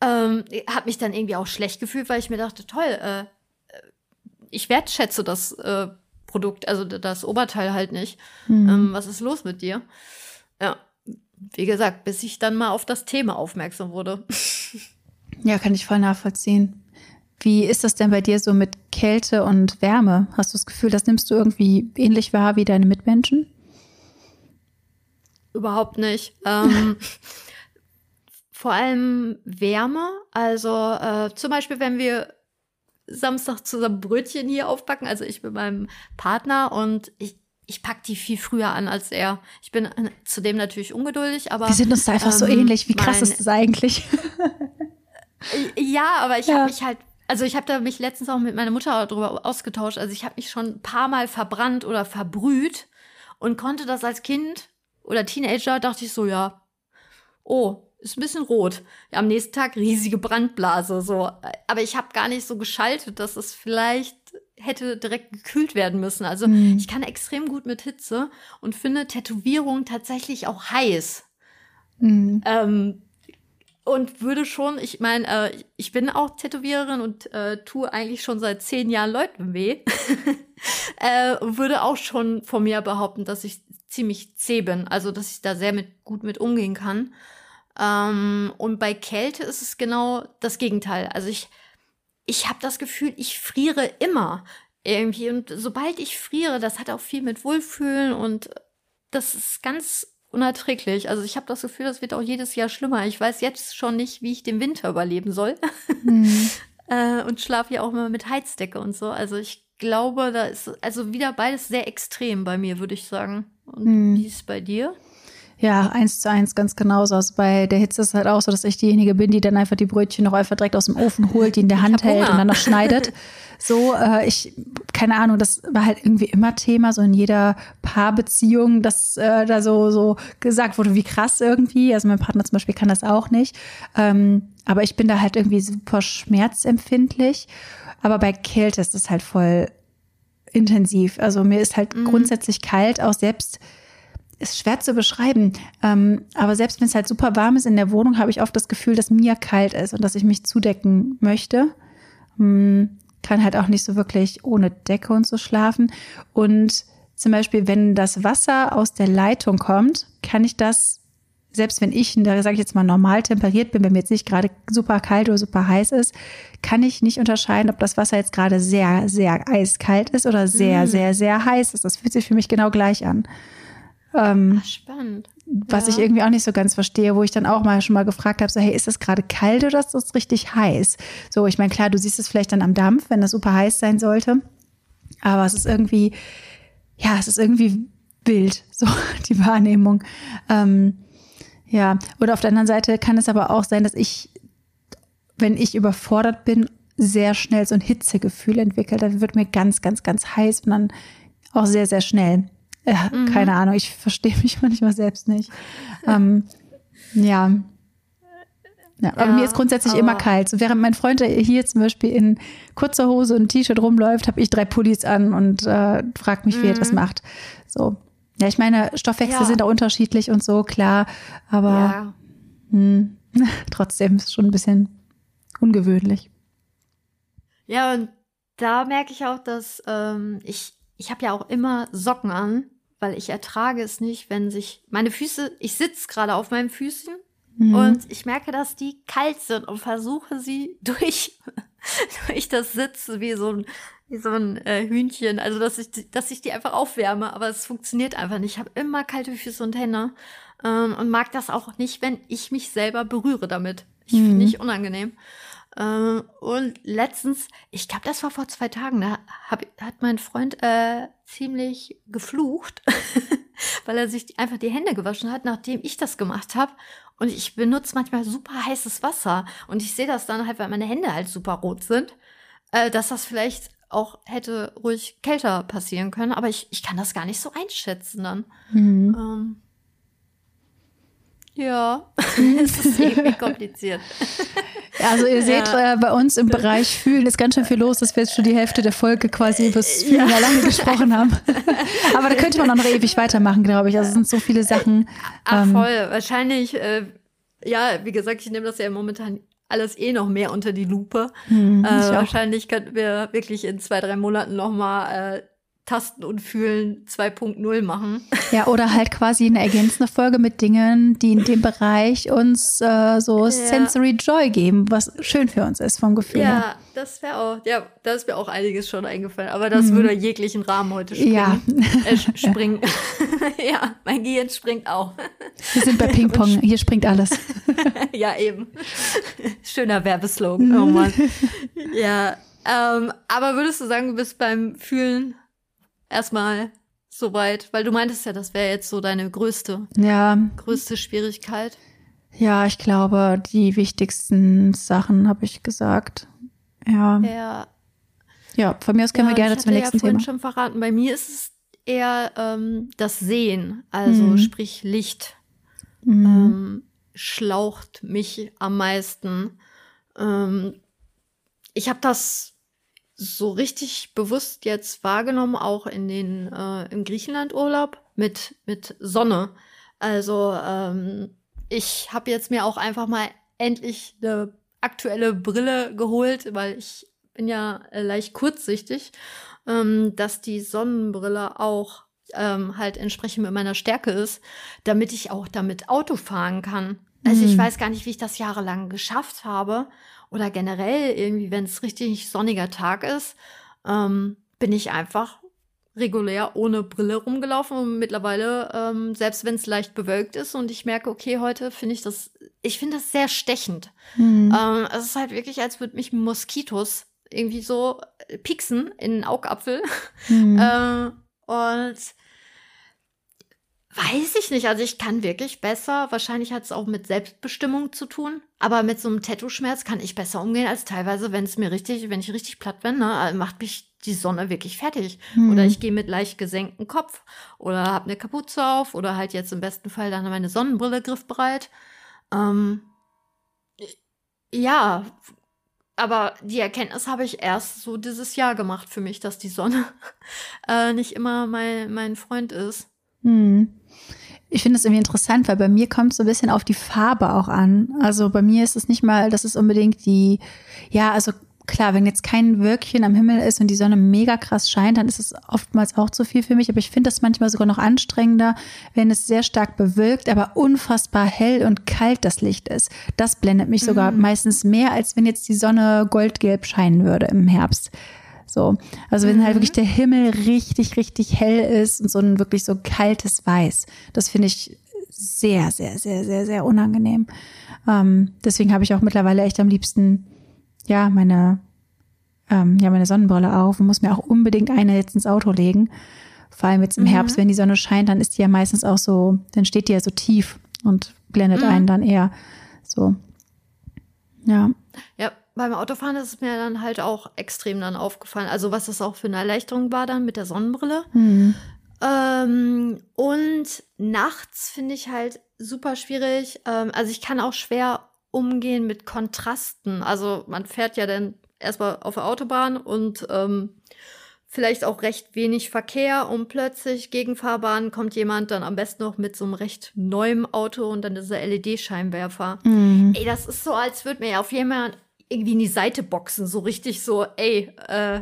ähm, habe mich dann irgendwie auch schlecht gefühlt, weil ich mir dachte, toll, äh, äh ich wertschätze das äh, Produkt, also das Oberteil halt nicht. Mhm. Ähm, was ist los mit dir? Ja, wie gesagt, bis ich dann mal auf das Thema aufmerksam wurde. Ja, kann ich voll nachvollziehen. Wie ist das denn bei dir so mit Kälte und Wärme? Hast du das Gefühl, das nimmst du irgendwie ähnlich wahr wie deine Mitmenschen? Überhaupt nicht. Ähm, vor allem Wärme. Also äh, zum Beispiel, wenn wir Samstag zusammen Brötchen hier aufbacken. Also ich mit meinem Partner und ich, ich pack die viel früher an als er. Ich bin zudem natürlich ungeduldig, aber. Wir sind uns da einfach ähm, so ähnlich. Wie krass mein, ist das eigentlich? ja, aber ich ja. habe mich halt. Also ich habe da mich letztens auch mit meiner Mutter darüber ausgetauscht. Also ich habe mich schon ein paar Mal verbrannt oder verbrüht und konnte das als Kind oder Teenager dachte ich so, ja, oh, ist ein bisschen rot. Ja, am nächsten Tag riesige Brandblase, so. Aber ich habe gar nicht so geschaltet, dass es vielleicht hätte direkt gekühlt werden müssen. Also mhm. ich kann extrem gut mit Hitze und finde Tätowierung tatsächlich auch heiß. Mhm. Ähm, und würde schon, ich meine, äh, ich bin auch Tätowiererin und äh, tue eigentlich schon seit zehn Jahren Leuten weh. äh, würde auch schon von mir behaupten, dass ich ziemlich zäh bin, also dass ich da sehr mit, gut mit umgehen kann. Ähm, und bei Kälte ist es genau das Gegenteil. Also ich, ich habe das Gefühl, ich friere immer irgendwie. Und sobald ich friere, das hat auch viel mit Wohlfühlen und das ist ganz unerträglich. Also ich habe das Gefühl, das wird auch jedes Jahr schlimmer. Ich weiß jetzt schon nicht, wie ich den Winter überleben soll. Mhm. äh, und schlafe ja auch immer mit Heizdecke und so. Also ich glaube, da ist also wieder beides sehr extrem bei mir, würde ich sagen. Und mhm. wie ist es bei dir? Ja, eins zu eins, ganz genauso. Also bei der Hitze ist es halt auch so, dass ich diejenige bin, die dann einfach die Brötchen noch einfach direkt aus dem Ofen holt, die in der Hand hält und dann noch schneidet. So, äh, ich, keine Ahnung, das war halt irgendwie immer Thema, so in jeder Paarbeziehung, dass äh, da so, so gesagt wurde, wie krass irgendwie. Also mein Partner zum Beispiel kann das auch nicht. Ähm, aber ich bin da halt irgendwie super schmerzempfindlich. Aber bei Kälte ist das halt voll intensiv. Also mir ist halt mhm. grundsätzlich kalt, auch selbst ist schwer zu beschreiben. Ähm, aber selbst wenn es halt super warm ist in der Wohnung, habe ich oft das Gefühl, dass mir kalt ist und dass ich mich zudecken möchte. Hm, kann halt auch nicht so wirklich ohne Decke und so schlafen. Und zum Beispiel, wenn das Wasser aus der Leitung kommt, kann ich das, selbst wenn ich, da sage ich jetzt mal normal temperiert bin, wenn mir jetzt nicht gerade super kalt oder super heiß ist, kann ich nicht unterscheiden, ob das Wasser jetzt gerade sehr, sehr eiskalt ist oder sehr, mm. sehr, sehr heiß ist. Das fühlt sich für mich genau gleich an. Ähm, Ach, spannend. Was ja. ich irgendwie auch nicht so ganz verstehe, wo ich dann auch mal schon mal gefragt habe, so hey, ist das gerade kalt oder ist das richtig heiß? So, ich meine, klar, du siehst es vielleicht dann am Dampf, wenn das super heiß sein sollte. Aber es ist irgendwie, ja, es ist irgendwie wild, so die Wahrnehmung. Ähm, ja, oder auf der anderen Seite kann es aber auch sein, dass ich, wenn ich überfordert bin, sehr schnell so ein Hitzegefühl entwickle. Dann wird mir ganz, ganz, ganz heiß und dann auch sehr, sehr schnell. Ja, mhm. Keine Ahnung, ich verstehe mich manchmal selbst nicht. Ähm, ja. Ja, aber ja, mir ist grundsätzlich immer kalt. So, während mein Freund hier zum Beispiel in kurzer Hose und T-Shirt rumläuft, habe ich drei Pullis an und äh, fragt mich, wie er das mhm. macht. So. Ja, ich meine, Stoffwechsel ja. sind auch unterschiedlich und so, klar. Aber ja. mh, hm, trotzdem ist es schon ein bisschen ungewöhnlich. Ja, und da merke ich auch, dass ähm, ich, ich habe ja auch immer Socken an weil ich ertrage es nicht, wenn sich meine Füße, ich sitze gerade auf meinen Füßen mhm. und ich merke, dass die kalt sind und versuche sie durch, durch das Sitzen wie so ein, wie so ein äh, Hühnchen, also dass ich, dass ich die einfach aufwärme, aber es funktioniert einfach nicht. Ich habe immer kalte Füße und Hände ähm, und mag das auch nicht, wenn ich mich selber berühre damit. Ich mhm. finde ich unangenehm. Äh, und letztens, ich glaube, das war vor zwei Tagen, da hab, hat mein Freund äh, ziemlich geflucht, weil er sich einfach die Hände gewaschen hat, nachdem ich das gemacht habe. Und ich benutze manchmal super heißes Wasser. Und ich sehe das dann halt, weil meine Hände halt super rot sind, äh, dass das vielleicht auch hätte ruhig kälter passieren können. Aber ich, ich kann das gar nicht so einschätzen dann. Mhm. Ähm, ja, es ist irgendwie kompliziert. Also ihr seht, ja. äh, bei uns im Bereich Fühlen ist ganz schön viel los, dass wir jetzt schon die Hälfte der Folge quasi über das Fühlen ja. lange gesprochen haben. Aber da könnte man noch ewig weitermachen, glaube ich. Also es sind so viele Sachen. Ach ähm, voll, wahrscheinlich, äh, ja, wie gesagt, ich nehme das ja momentan alles eh noch mehr unter die Lupe. Hm, äh, wahrscheinlich könnten wir wirklich in zwei, drei Monaten noch mal äh, Tasten und Fühlen 2.0 machen. Ja, oder halt quasi eine ergänzende Folge mit Dingen, die in dem Bereich uns äh, so ja. Sensory Joy geben, was schön für uns ist vom Gefühl. Ja, her. das wäre auch, ja, da ist mir auch einiges schon eingefallen, aber das mhm. würde jeglichen Rahmen heute springen. Ja. Äh, springen. ja, mein Gehirn springt auch. Wir sind bei Ping-Pong, hier springt alles. ja, eben. Schöner Werbeslogan, oh Mann. Ja, ähm, aber würdest du sagen, du bist beim Fühlen erstmal soweit, weil du meintest ja, das wäre jetzt so deine größte, ja. größte Schwierigkeit. Ja, ich glaube, die wichtigsten Sachen habe ich gesagt. Ja. Ja. Ja, von mir aus können ja, wir gerne zum nächsten ja Thema. schon verraten. Bei mir ist es eher ähm, das Sehen, also mhm. sprich Licht. Mhm. Ähm, schlaucht mich am meisten. Ähm, ich habe das so richtig bewusst jetzt wahrgenommen, auch in den äh, im Griechenland-Urlaub mit mit Sonne. Also ähm, ich habe jetzt mir auch einfach mal endlich eine aktuelle Brille geholt, weil ich bin ja äh, leicht kurzsichtig, ähm, dass die Sonnenbrille auch ähm, halt entsprechend mit meiner Stärke ist, damit ich auch damit Auto fahren kann. Also ich hm. weiß gar nicht, wie ich das jahrelang geschafft habe oder generell irgendwie, wenn es richtig sonniger Tag ist, ähm, bin ich einfach regulär ohne Brille rumgelaufen und mittlerweile, ähm, selbst wenn es leicht bewölkt ist und ich merke, okay, heute finde ich das, ich finde das sehr stechend. Mhm. Ähm, es ist halt wirklich, als würde mich Moskitos irgendwie so pieksen in den Augapfel. Mhm. äh, und Weiß ich nicht. Also ich kann wirklich besser. Wahrscheinlich hat es auch mit Selbstbestimmung zu tun. Aber mit so einem Tattoo-Schmerz kann ich besser umgehen als teilweise, wenn es mir richtig, wenn ich richtig platt bin, ne, äh, macht mich die Sonne wirklich fertig. Hm. Oder ich gehe mit leicht gesenktem Kopf oder habe eine Kapuze auf oder halt jetzt im besten Fall dann meine Sonnenbrille griffbereit. Ähm, ja, aber die Erkenntnis habe ich erst so dieses Jahr gemacht für mich, dass die Sonne äh, nicht immer mein, mein Freund ist. Hm. Ich finde es irgendwie interessant, weil bei mir kommt es so ein bisschen auf die Farbe auch an. Also bei mir ist es nicht mal, dass es unbedingt die, ja, also klar, wenn jetzt kein Wölkchen am Himmel ist und die Sonne mega krass scheint, dann ist es oftmals auch zu viel für mich. Aber ich finde das manchmal sogar noch anstrengender, wenn es sehr stark bewölkt, aber unfassbar hell und kalt das Licht ist. Das blendet mich sogar mhm. meistens mehr, als wenn jetzt die Sonne goldgelb scheinen würde im Herbst. So. Also wenn halt mhm. halt wirklich der Himmel richtig, richtig hell ist und so ein wirklich so kaltes Weiß. Das finde ich sehr, sehr, sehr, sehr, sehr unangenehm. Ähm, deswegen habe ich auch mittlerweile echt am liebsten, ja, meine, ähm, ja, meine Sonnenbrille auf und muss mir auch unbedingt eine jetzt ins Auto legen. Vor allem jetzt im mhm. Herbst, wenn die Sonne scheint, dann ist die ja meistens auch so, dann steht die ja so tief und blendet mhm. einen dann eher. So. Ja. Ja, beim Autofahren ist es mir dann halt auch extrem dann aufgefallen. Also was das auch für eine Erleichterung war dann mit der Sonnenbrille. Mhm. Ähm, und nachts finde ich halt super schwierig. Ähm, also ich kann auch schwer umgehen mit Kontrasten. Also man fährt ja dann erstmal auf der Autobahn und ähm, vielleicht auch recht wenig Verkehr und plötzlich Gegenfahrbahn kommt jemand dann am besten noch mit so einem recht neuem Auto und dann dieser LED-Scheinwerfer. Mhm. Ey, das ist so, als würde mir auf jemand irgendwie in die Seite boxen, so richtig so, ey, äh,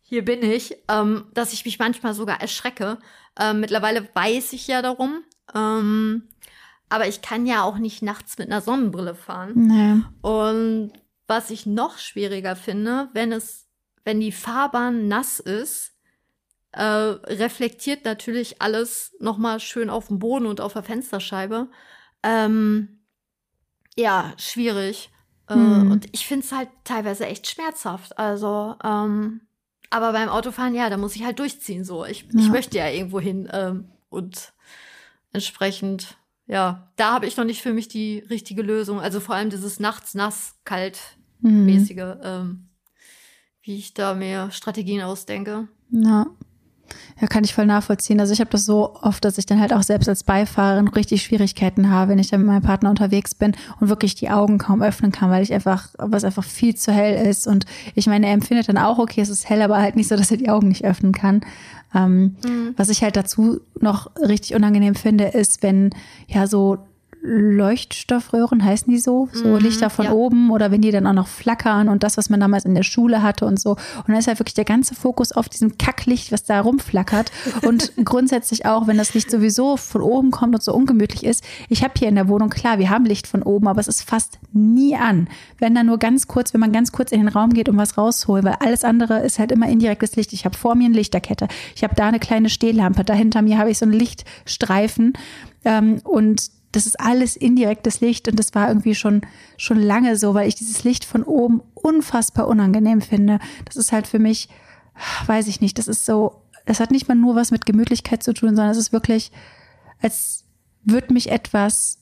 hier bin ich, ähm, dass ich mich manchmal sogar erschrecke. Ähm, mittlerweile weiß ich ja darum. Ähm, aber ich kann ja auch nicht nachts mit einer Sonnenbrille fahren. Nee. Und was ich noch schwieriger finde, wenn es, wenn die Fahrbahn nass ist, äh, reflektiert natürlich alles nochmal schön auf dem Boden und auf der Fensterscheibe. Ähm, ja, schwierig. Äh, hm. Und ich finde es halt teilweise echt schmerzhaft. Also, ähm, aber beim Autofahren, ja, da muss ich halt durchziehen. So, ich, ja. ich möchte ja irgendwo hin ähm, und entsprechend, ja, da habe ich noch nicht für mich die richtige Lösung. Also vor allem dieses nachts nass kalt mäßige, hm. ähm, wie ich da mehr Strategien ausdenke. Ja. Ja, kann ich voll nachvollziehen. Also ich habe das so oft, dass ich dann halt auch selbst als Beifahrerin richtig Schwierigkeiten habe, wenn ich dann mit meinem Partner unterwegs bin und wirklich die Augen kaum öffnen kann, weil ich einfach, was einfach viel zu hell ist. Und ich meine, er empfindet dann auch, okay, es ist hell, aber halt nicht so, dass er die Augen nicht öffnen kann. Ähm, mhm. Was ich halt dazu noch richtig unangenehm finde, ist, wenn ja so Leuchtstoffröhren, heißen die so? So mhm, Lichter von ja. oben oder wenn die dann auch noch flackern und das, was man damals in der Schule hatte und so. Und dann ist halt wirklich der ganze Fokus auf diesem Kacklicht, was da rumflackert. Und grundsätzlich auch, wenn das Licht sowieso von oben kommt und so ungemütlich ist. Ich habe hier in der Wohnung, klar, wir haben Licht von oben, aber es ist fast nie an. Wenn dann nur ganz kurz, wenn man ganz kurz in den Raum geht und was rausholt, weil alles andere ist halt immer indirektes Licht. Ich habe vor mir eine Lichterkette, ich habe da eine kleine Stehlampe, dahinter mir habe ich so einen Lichtstreifen. Ähm, und das ist alles indirektes Licht und das war irgendwie schon, schon lange so, weil ich dieses Licht von oben unfassbar unangenehm finde. Das ist halt für mich, weiß ich nicht, das ist so, das hat nicht mal nur was mit Gemütlichkeit zu tun, sondern es ist wirklich, als würde mich etwas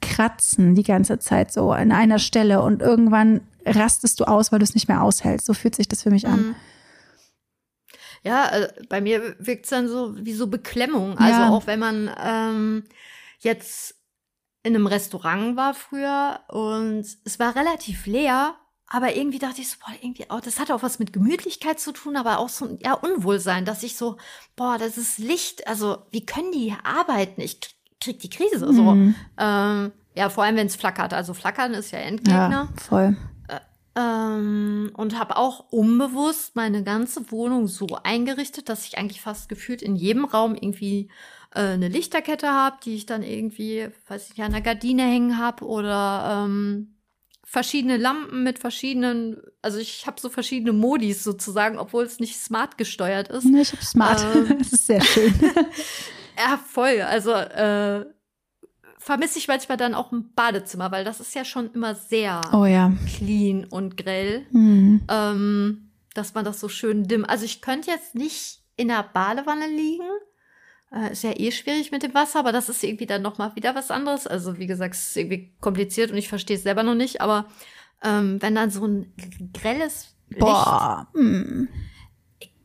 kratzen die ganze Zeit so an einer Stelle und irgendwann rastest du aus, weil du es nicht mehr aushältst. So fühlt sich das für mich an. Mhm. Ja, äh, bei mir wirkt es dann so wie so Beklemmung. Also ja. auch wenn man ähm, jetzt in einem Restaurant war früher und es war relativ leer, aber irgendwie dachte ich so, boah, irgendwie auch, das hatte auch was mit Gemütlichkeit zu tun, aber auch so, ja, Unwohlsein, dass ich so, boah, das ist Licht, also wie können die hier arbeiten? Ich krieg, krieg die Krise, mhm. so. Ähm, ja, vor allem, wenn es flackert. Also flackern ist ja Endgegner. Ja, voll. Ähm, und habe auch unbewusst meine ganze Wohnung so eingerichtet, dass ich eigentlich fast gefühlt in jedem Raum irgendwie äh, eine Lichterkette habe, die ich dann irgendwie, weiß ich nicht, an der Gardine hängen habe oder ähm, verschiedene Lampen mit verschiedenen, also ich habe so verschiedene Modis sozusagen, obwohl es nicht smart gesteuert ist. Nee, ich habe smart. Ähm, das ist sehr schön. ja, voll. Also äh, vermisse ich manchmal dann auch ein Badezimmer, weil das ist ja schon immer sehr oh, ja. clean und grell, mhm. ähm, dass man das so schön dimm. Also ich könnte jetzt nicht in der Badewanne liegen. Äh, ist ja eh schwierig mit dem Wasser, aber das ist irgendwie dann noch mal wieder was anderes. Also wie gesagt, es ist irgendwie kompliziert und ich verstehe es selber noch nicht. Aber ähm, wenn dann so ein grelles Boah. Licht, mm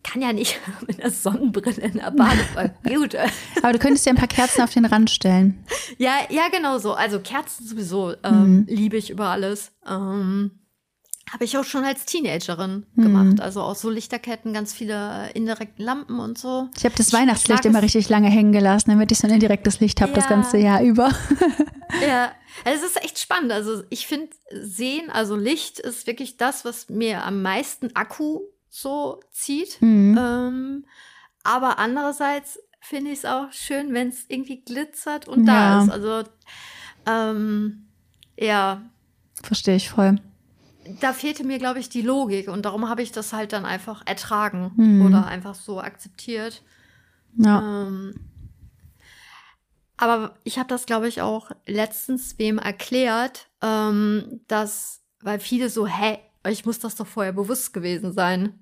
kann ja nicht mit einer Sonnenbrille in der Badewanne. Gut. Aber du könntest ja ein paar Kerzen auf den Rand stellen. Ja, ja, genau so. Also Kerzen sowieso ähm, mhm. liebe ich über alles. Ähm, habe ich auch schon als Teenagerin mhm. gemacht. Also auch so Lichterketten, ganz viele indirekte Lampen und so. Ich habe das ich Weihnachtslicht immer richtig lange hängen gelassen, damit ich so ein indirektes Licht habe ja. das ganze Jahr über. ja, es ist echt spannend. Also ich finde, Sehen, also Licht ist wirklich das, was mir am meisten Akku so zieht. Mhm. Ähm, aber andererseits finde ich es auch schön, wenn es irgendwie glitzert und ja. da ist. Also ähm, ja. Verstehe ich voll. Da fehlte mir, glaube ich, die Logik und darum habe ich das halt dann einfach ertragen mhm. oder einfach so akzeptiert. Ja. Ähm, aber ich habe das, glaube ich, auch letztens wem erklärt, ähm, dass, weil viele so, hä, ich muss das doch vorher bewusst gewesen sein.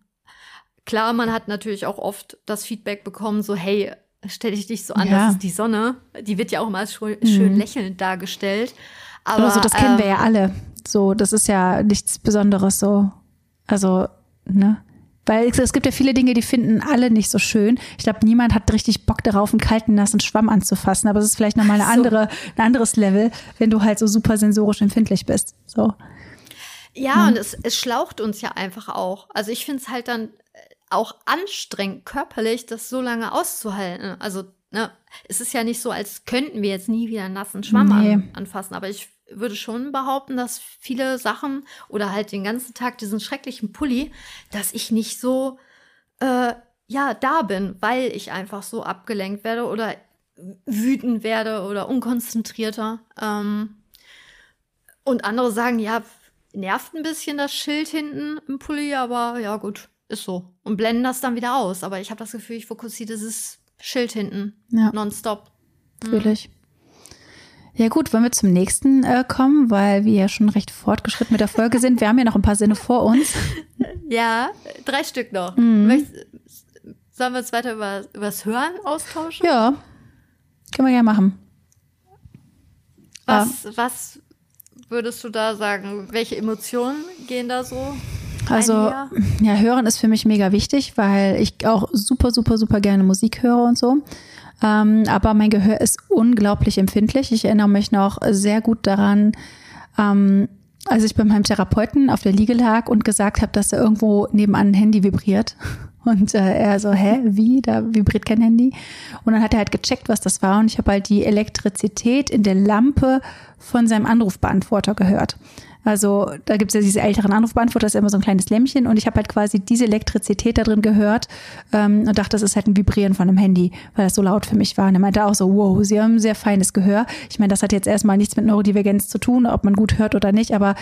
Klar, man hat natürlich auch oft das Feedback bekommen, so, hey, stell dich nicht so an, ja. das ist die Sonne. Die wird ja auch mal schön, mhm. lächelnd dargestellt. Aber also, das kennen ähm, wir ja alle. So, das ist ja nichts Besonderes so. Also, ne? Weil es gibt ja viele Dinge, die finden alle nicht so schön. Ich glaube, niemand hat richtig Bock darauf, einen kalten, nassen Schwamm anzufassen. Aber es ist vielleicht nochmal eine so. andere, ein anderes Level, wenn du halt so super sensorisch empfindlich bist. So. Ja, hm. und es, es schlaucht uns ja einfach auch. Also ich finde es halt dann auch anstrengend körperlich, das so lange auszuhalten. Also, ne, es ist ja nicht so, als könnten wir jetzt nie wieder einen nassen Schwamm nee. an, anfassen, aber ich würde schon behaupten, dass viele Sachen oder halt den ganzen Tag diesen schrecklichen Pulli, dass ich nicht so äh, ja da bin, weil ich einfach so abgelenkt werde oder wütend werde oder unkonzentrierter. Ähm, und andere sagen, ja, nervt ein bisschen das Schild hinten im Pulli, aber ja gut, ist so. Und blenden das dann wieder aus. Aber ich habe das Gefühl, ich fokussiere dieses Schild hinten. Ja. Nonstop. Natürlich. Mhm. Ja gut, wollen wir zum nächsten äh, kommen, weil wir ja schon recht fortgeschritten mit der Folge sind. Wir haben ja noch ein paar Sinne vor uns. Ja, drei Stück noch. Mhm. Möchtest, sollen wir uns weiter über, über das Hören austauschen? Ja, können wir gerne machen. Was, ah. was würdest du da sagen? Welche Emotionen gehen da so also ja, hören ist für mich mega wichtig, weil ich auch super, super, super gerne Musik höre und so. Ähm, aber mein Gehör ist unglaublich empfindlich. Ich erinnere mich noch sehr gut daran, ähm, als ich bei meinem Therapeuten auf der Liege lag und gesagt habe, dass da irgendwo nebenan ein Handy vibriert. Und äh, er so, hä, wie? Da vibriert kein Handy. Und dann hat er halt gecheckt, was das war. Und ich habe halt die Elektrizität in der Lampe von seinem Anrufbeantworter gehört. Also da gibt es ja diese älteren Anrufbeantworter, das ist immer so ein kleines Lämpchen und ich habe halt quasi diese Elektrizität da drin gehört ähm, und dachte, das ist halt ein Vibrieren von einem Handy, weil das so laut für mich war. Und er meinte auch so, wow, Sie haben ein sehr feines Gehör. Ich meine, das hat jetzt erstmal nichts mit Neurodivergenz zu tun, ob man gut hört oder nicht, aber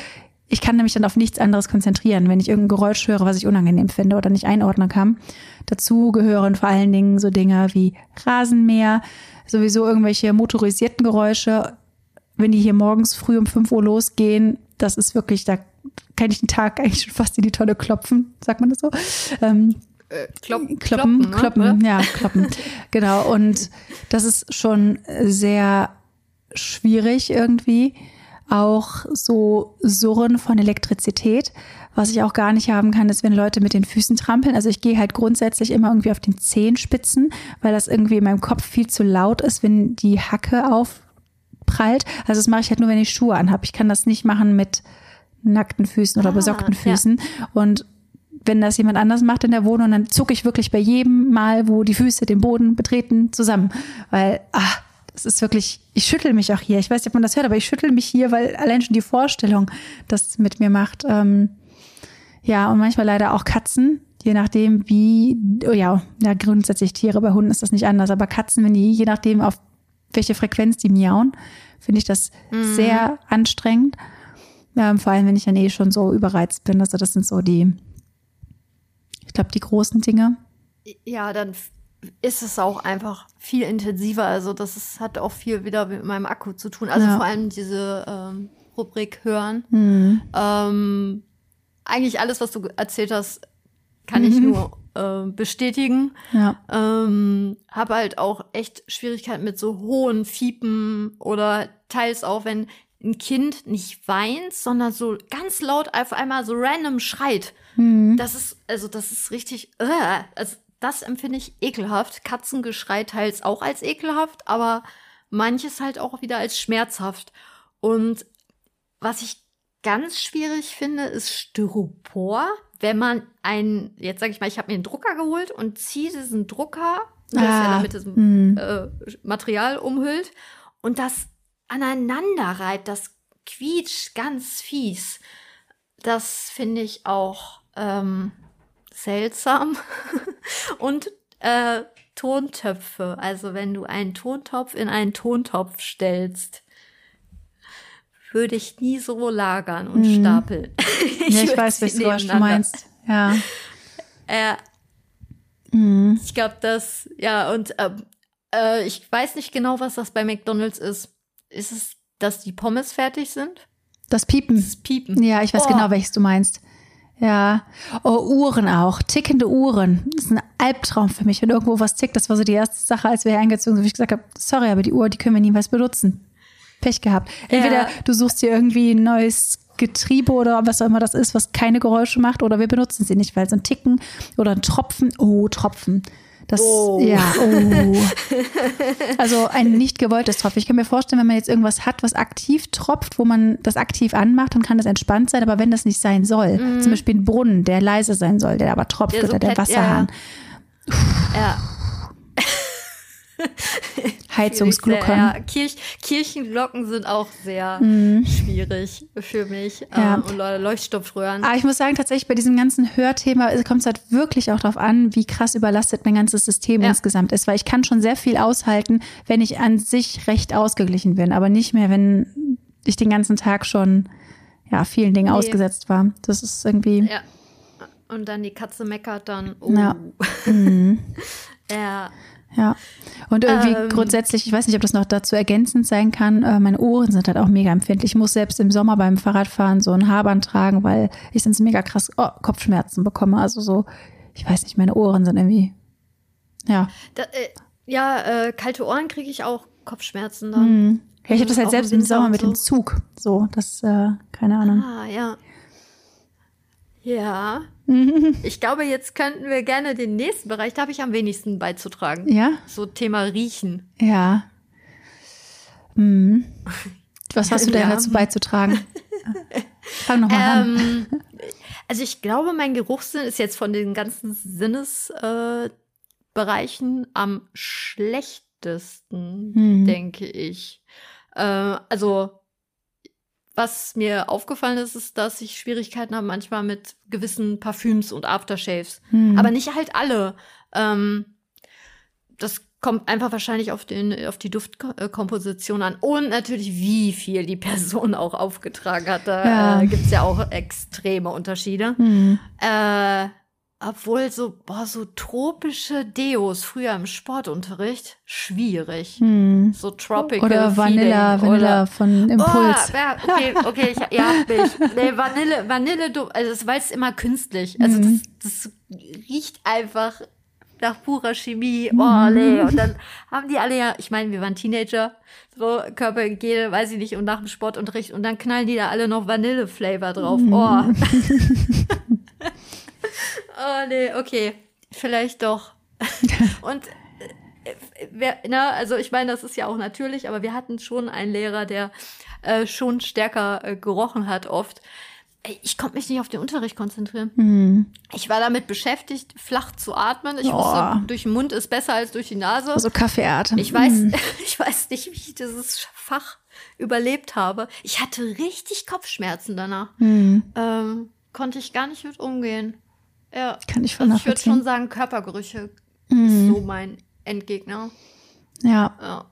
ich kann nämlich dann auf nichts anderes konzentrieren, wenn ich irgendein Geräusch höre, was ich unangenehm finde oder nicht einordnen kann. Dazu gehören vor allen Dingen so Dinge wie Rasenmäher, sowieso irgendwelche motorisierten Geräusche. Wenn die hier morgens früh um 5 Uhr losgehen, das ist wirklich, da kann ich den Tag eigentlich schon fast in die Tonne klopfen, sagt man das so? Ähm, äh, Klopp, kloppen, kloppen, ne? kloppen, ja, kloppen. genau. Und das ist schon sehr schwierig irgendwie. Auch so Surren von Elektrizität. Was ich auch gar nicht haben kann, ist, wenn Leute mit den Füßen trampeln. Also ich gehe halt grundsätzlich immer irgendwie auf den Zehenspitzen, weil das irgendwie in meinem Kopf viel zu laut ist, wenn die Hacke auf prallt. Also das mache ich halt nur, wenn ich Schuhe anhabe. Ich kann das nicht machen mit nackten Füßen oder Ah, besockten ja. Füßen. Und wenn das jemand anders macht in der Wohnung, dann zucke ich wirklich bei jedem Mal, wo die Füße den Boden betreten, zusammen. Weil, ah, das ist wirklich, ich schüttel mich auch hier. Ich weiß nicht, ob man das hört, aber ich schüttel mich hier, weil allein schon die Vorstellung das mit mir macht. Ähm, ja, und manchmal leider auch Katzen, je nachdem wie, oh ja, ja, grundsätzlich Tiere, bei Hunden ist das nicht anders, aber Katzen, wenn die, je nachdem auf welche Frequenz die miauen, finde ich das sehr anstrengend. Ähm, vor allem, wenn ich dann eh schon so überreizt bin. Also das sind so die, ich glaube, die großen Dinge. Ja, dann ist es auch einfach viel intensiver. Also das ist, hat auch viel wieder mit meinem Akku zu tun. Also Ja. vor allem diese ähm, Rubrik hören. Hm. Ähm, eigentlich alles, was du erzählt hast, kann ich nur äh, bestätigen. Ja. Ähm, habe halt auch echt Schwierigkeiten mit so hohen Fiepen oder teils auch, wenn ein Kind nicht weint, sondern so ganz laut auf einmal so random schreit. Hm. Das ist, also das ist richtig, äh, also das empfinde ich ekelhaft. Katzengeschrei teils auch als ekelhaft, aber manches halt auch wieder als schmerzhaft. Und was ich ganz schwierig finde, ist Styropor. Wenn man einen, jetzt sage ich mal, ich habe mir einen Drucker geholt und ziehe diesen Drucker, der ist ja Ah, dann mit diesem hm. äh, Material umhüllt und das aneinander reibt, das quietscht ganz fies. Das finde ich auch ähm, seltsam. und äh, Tontöpfe, also wenn du einen Tontopf in einen Tontopf stellst, würde ich nie so lagern und Mhm. stapeln. Ja, ich weiß, Geräusch du meinst. Ja. Äh, Mhm. ich glaube, das, ja, und ähm, äh, ich weiß nicht genau, was das bei McDonalds ist. Ist es, dass die Pommes fertig sind? Das Piepen. Das Piepen. Ja, ich weiß Oh. genau, welches du meinst. Ja. Oh, Uhren auch. Tickende Uhren. Das ist ein Albtraum für mich. Wenn irgendwo was tickt, das war so die erste Sache, als wir hier eingezogen sind, wo ich gesagt habe, sorry, aber die Uhr, die können wir niemals benutzen. Pech gehabt. Entweder Ja. du suchst dir irgendwie ein neues Getriebe oder was auch immer das ist, was keine Geräusche macht, oder wir benutzen sie nicht, weil so ein Ticken oder ein Tropfen, oh, Tropfen. Das, Oh. ja, oh. Also ein nicht gewolltes Tropfen. Ich kann mir vorstellen, wenn man jetzt irgendwas hat, was aktiv tropft, wo man das aktiv anmacht, dann kann das entspannt sein. Aber wenn das nicht sein soll, zum Beispiel ein Brunnen, der leise sein soll, der aber tropft, Mhm. Der so oder der pet- ja, Wasserhahn, Ja. Heizungsgluckern. Ja, Kirch, Kirchenglocken sind auch sehr schwierig für mich. Mhm. Ja. Ähm, und Leuchtstoffröhren. Aber ich muss sagen, tatsächlich bei diesem ganzen Hörthema kommt es halt wirklich auch darauf an, wie krass überlastet mein ganzes System Ja. insgesamt ist. Weil ich kann schon sehr viel aushalten, wenn ich an sich recht ausgeglichen bin, aber nicht mehr, wenn ich den ganzen Tag schon ja, vielen Dingen Nee. ausgesetzt war. Das ist irgendwie. Ja. Und dann die Katze meckert dann. Oh. Ja. Mhm. ja. Ja. Und irgendwie Ähm. grundsätzlich, ich weiß nicht, ob das noch dazu ergänzend sein kann, äh, meine Ohren sind halt auch mega empfindlich. Ich muss selbst im Sommer beim Fahrradfahren so ein Haarband tragen, weil ich sonst mega krass oh, Kopfschmerzen bekomme. Also so, ich weiß nicht, meine Ohren sind irgendwie, ja. Da, äh, ja, äh, kalte Ohren kriege ich auch Kopfschmerzen dann. Mhm. Ja, ich habe das halt selbst im Sommer mit und dem Zug. So, das, äh, keine Ahnung. Ah, ja. Ja. Ich glaube, jetzt könnten wir gerne den nächsten Bereich, da habe ich am wenigsten beizutragen. Ja? So Thema Riechen. Ja. Mhm. Was hast du denn Ja. dazu beizutragen? Fang nochmal an. Ähm, also ich glaube, mein Geruchssinn ist jetzt von den ganzen Sinnesbereichen äh, am schlechtesten, Mhm. denke ich. Äh, also was mir aufgefallen ist, ist, dass ich Schwierigkeiten habe manchmal mit gewissen Parfüms und Aftershaves. Mhm. Aber nicht halt alle. Ähm, das kommt einfach wahrscheinlich auf, den, auf die Duftkomposition an und natürlich, wie viel die Person auch aufgetragen hat. Da Ja. äh, gibt es ja auch extreme Unterschiede. Mhm. Äh, obwohl so, boah, so tropische Deos früher im Sportunterricht, schwierig. Mhm. So tropical Oder Vanilla, Feeling Vanilla oder von Impuls. Oh, ja, okay, okay, ich, habt mich. Nee, Vanille, Vanille, du- also es war jetzt immer künstlich. Also Mhm. das, das riecht einfach nach purer Chemie. Oh, nee. Und dann haben die alle ja, ich meine, wir waren Teenager, so Körperhygiene, weiß ich nicht, und nach dem Sportunterricht und dann knallen die da alle noch Vanille-Flavor drauf. Mhm. Oh. oh, nee, okay. Vielleicht doch. und wer, na, also ich meine, das ist ja auch natürlich, aber wir hatten schon einen Lehrer, der äh, schon stärker äh, gerochen hat oft. Ich konnte mich nicht auf den Unterricht konzentrieren. Mhm. Ich war damit beschäftigt, flach zu atmen. Ich oh. wusste, durch den Mund ist besser als durch die Nase. Also Kaffeeatem. Ich weiß, mhm. ich weiß nicht, wie ich dieses Fach überlebt habe. Ich hatte richtig Kopfschmerzen danach. Mhm. Ähm, konnte ich gar nicht mit umgehen. Ja. Kann ich von also Ich würde schon sagen, Körpergerüche mhm. ist so mein Endgegner. Ja. ja.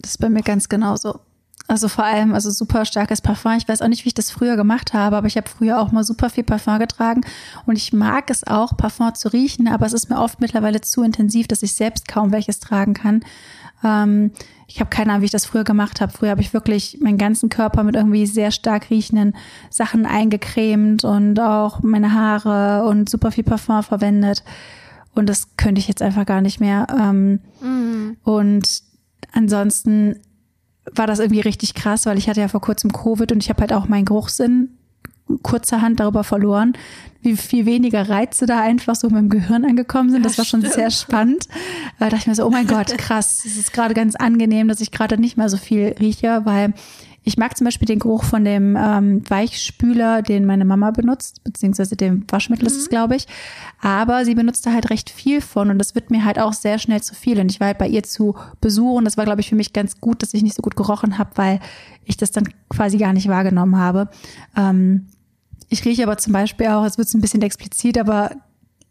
Das ist bei mir ganz genauso. Also vor allem, also super starkes Parfum. Ich weiß auch nicht, wie ich das früher gemacht habe, aber ich habe früher auch mal super viel Parfum getragen und ich mag es auch, Parfum zu riechen, aber es ist mir oft mittlerweile zu intensiv, dass ich selbst kaum welches tragen kann. Ähm, ich habe keine Ahnung, wie ich das früher gemacht habe. Früher habe ich wirklich meinen ganzen Körper mit irgendwie sehr stark riechenden Sachen eingecremt und auch meine Haare und super viel Parfum verwendet. Und das könnte ich jetzt einfach gar nicht mehr. Ähm, mhm. Und ansonsten war das irgendwie richtig krass, weil ich hatte ja vor kurzem Covid und ich habe halt auch meinen Geruchssinn kurzerhand darüber verloren, wie viel weniger Reize da einfach so mit dem Gehirn angekommen sind. Das war schon sehr spannend. Da dachte ich mir so, oh mein Gott, krass, es ist gerade ganz angenehm, dass ich gerade nicht mehr so viel rieche, weil ich mag zum Beispiel den Geruch von dem ähm, Weichspüler, den meine Mama benutzt, beziehungsweise dem Waschmittel ist es, mhm. glaube ich. Aber sie benutzt da halt recht viel von und das wird mir halt auch sehr schnell zu viel. Und ich war halt bei ihr zu besuchen. Das war, glaube ich, für mich ganz gut, dass ich nicht so gut gerochen habe, weil ich das dann quasi gar nicht wahrgenommen habe. Ähm, ich rieche aber zum Beispiel auch, es wird ein bisschen explizit, aber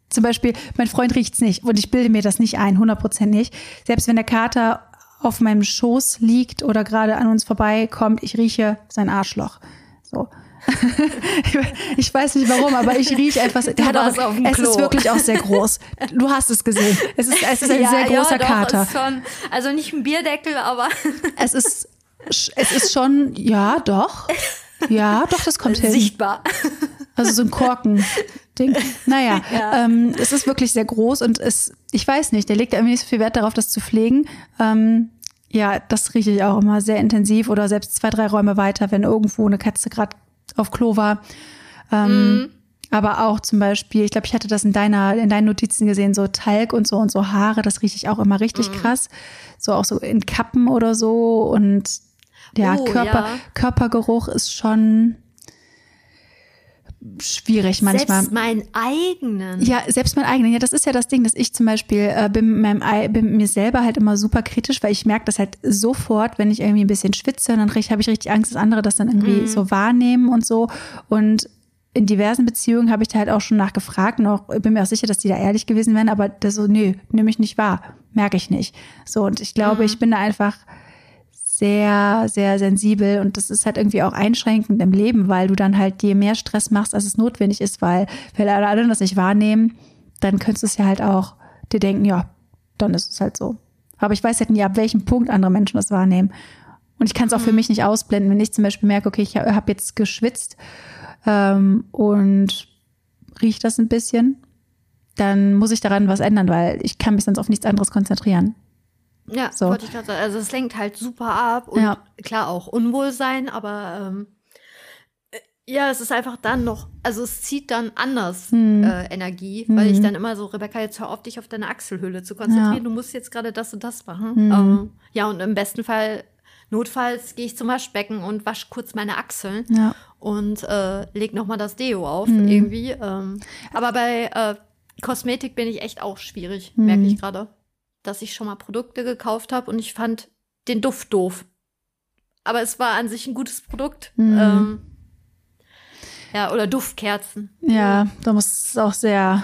zum Beispiel, mein Freund riecht's nicht und ich bilde mir das nicht ein, 100% nicht. Selbst wenn der Kater auf meinem Schoß liegt oder gerade an uns vorbeikommt, ich rieche sein Arschloch. So. ich weiß nicht warum, aber ich rieche etwas. Der hat auch, es Klo. ist wirklich auch sehr groß. Du hast es gesehen. Es ist, es ist ein ja, sehr großer ja, doch, Kater. Schon, also nicht ein Bierdeckel, aber. es ist, es ist schon, ja, doch. Ja, doch, das kommt hin. Sichtbar. Also so ein Korken. Ding. Naja, ja. ähm, es ist wirklich sehr groß und es, ich weiß nicht, der legt irgendwie nicht so viel Wert darauf, das zu pflegen. Ähm, ja, das rieche ich auch immer sehr intensiv oder selbst zwei, drei Räume weiter, wenn irgendwo eine Katze gerade auf Klo war. Ähm, mm. Aber auch zum Beispiel, ich glaube, ich hatte das in deiner, in deinen Notizen gesehen, so Talg und so und so Haare, das rieche ich auch immer richtig mm. krass. So auch so in Kappen oder so und ja, oh, Körper, ja. Körpergeruch ist schon, schwierig manchmal. Selbst meinen eigenen. Ja, selbst meinen eigenen. Ja, das ist ja das Ding, dass ich zum Beispiel äh, bin, meinem, bin mir selber halt immer super kritisch, weil ich merke das halt sofort, wenn ich irgendwie ein bisschen schwitze, dann habe ich richtig Angst, dass andere das dann irgendwie mhm. so wahrnehmen und so. Und in diversen Beziehungen habe ich da halt auch schon nachgefragt und auch bin mir auch sicher, dass die da ehrlich gewesen wären, aber das so, nö, nehme ich nicht wahr, merke ich nicht. So, und ich glaube, mhm. ich bin da einfach sehr, sehr sensibel und das ist halt irgendwie auch einschränkend im Leben, weil du dann halt dir mehr Stress machst, als es notwendig ist, weil wenn alle anderen das nicht wahrnehmen, dann könntest du es ja halt auch dir denken, ja, dann ist es halt so. Aber ich weiß halt nie, ab welchem Punkt andere Menschen das wahrnehmen. Und ich kann es auch für mhm. mich nicht ausblenden, wenn ich zum Beispiel merke, okay, ich habe jetzt geschwitzt ähm, und rieche das ein bisschen, dann muss ich daran was ändern, weil ich kann mich sonst auf nichts anderes konzentrieren. Ja, so. wollte ich gerade sagen. Also es lenkt halt super ab und ja. klar auch Unwohlsein, aber ähm, äh, ja, es ist einfach dann noch, also es zieht dann anders hm. äh, Energie, hm. weil ich dann immer so, Rebecca, jetzt hör auf, dich auf deine Achselhöhle zu konzentrieren. Ja. Du musst jetzt gerade das und das machen. Hm. Ähm, ja, und im besten Fall, notfalls gehe ich zum Waschbecken und wasche kurz meine Achseln ja. und äh, leg nochmal das Deo auf hm. irgendwie. Ähm, aber bei äh, Kosmetik bin ich echt auch schwierig, merke hm. ich gerade dass ich schon mal Produkte gekauft habe und ich fand den Duft doof. Aber es war an sich ein gutes Produkt. Mhm. Ähm, ja, oder Duftkerzen. Ja, da muss es auch sehr,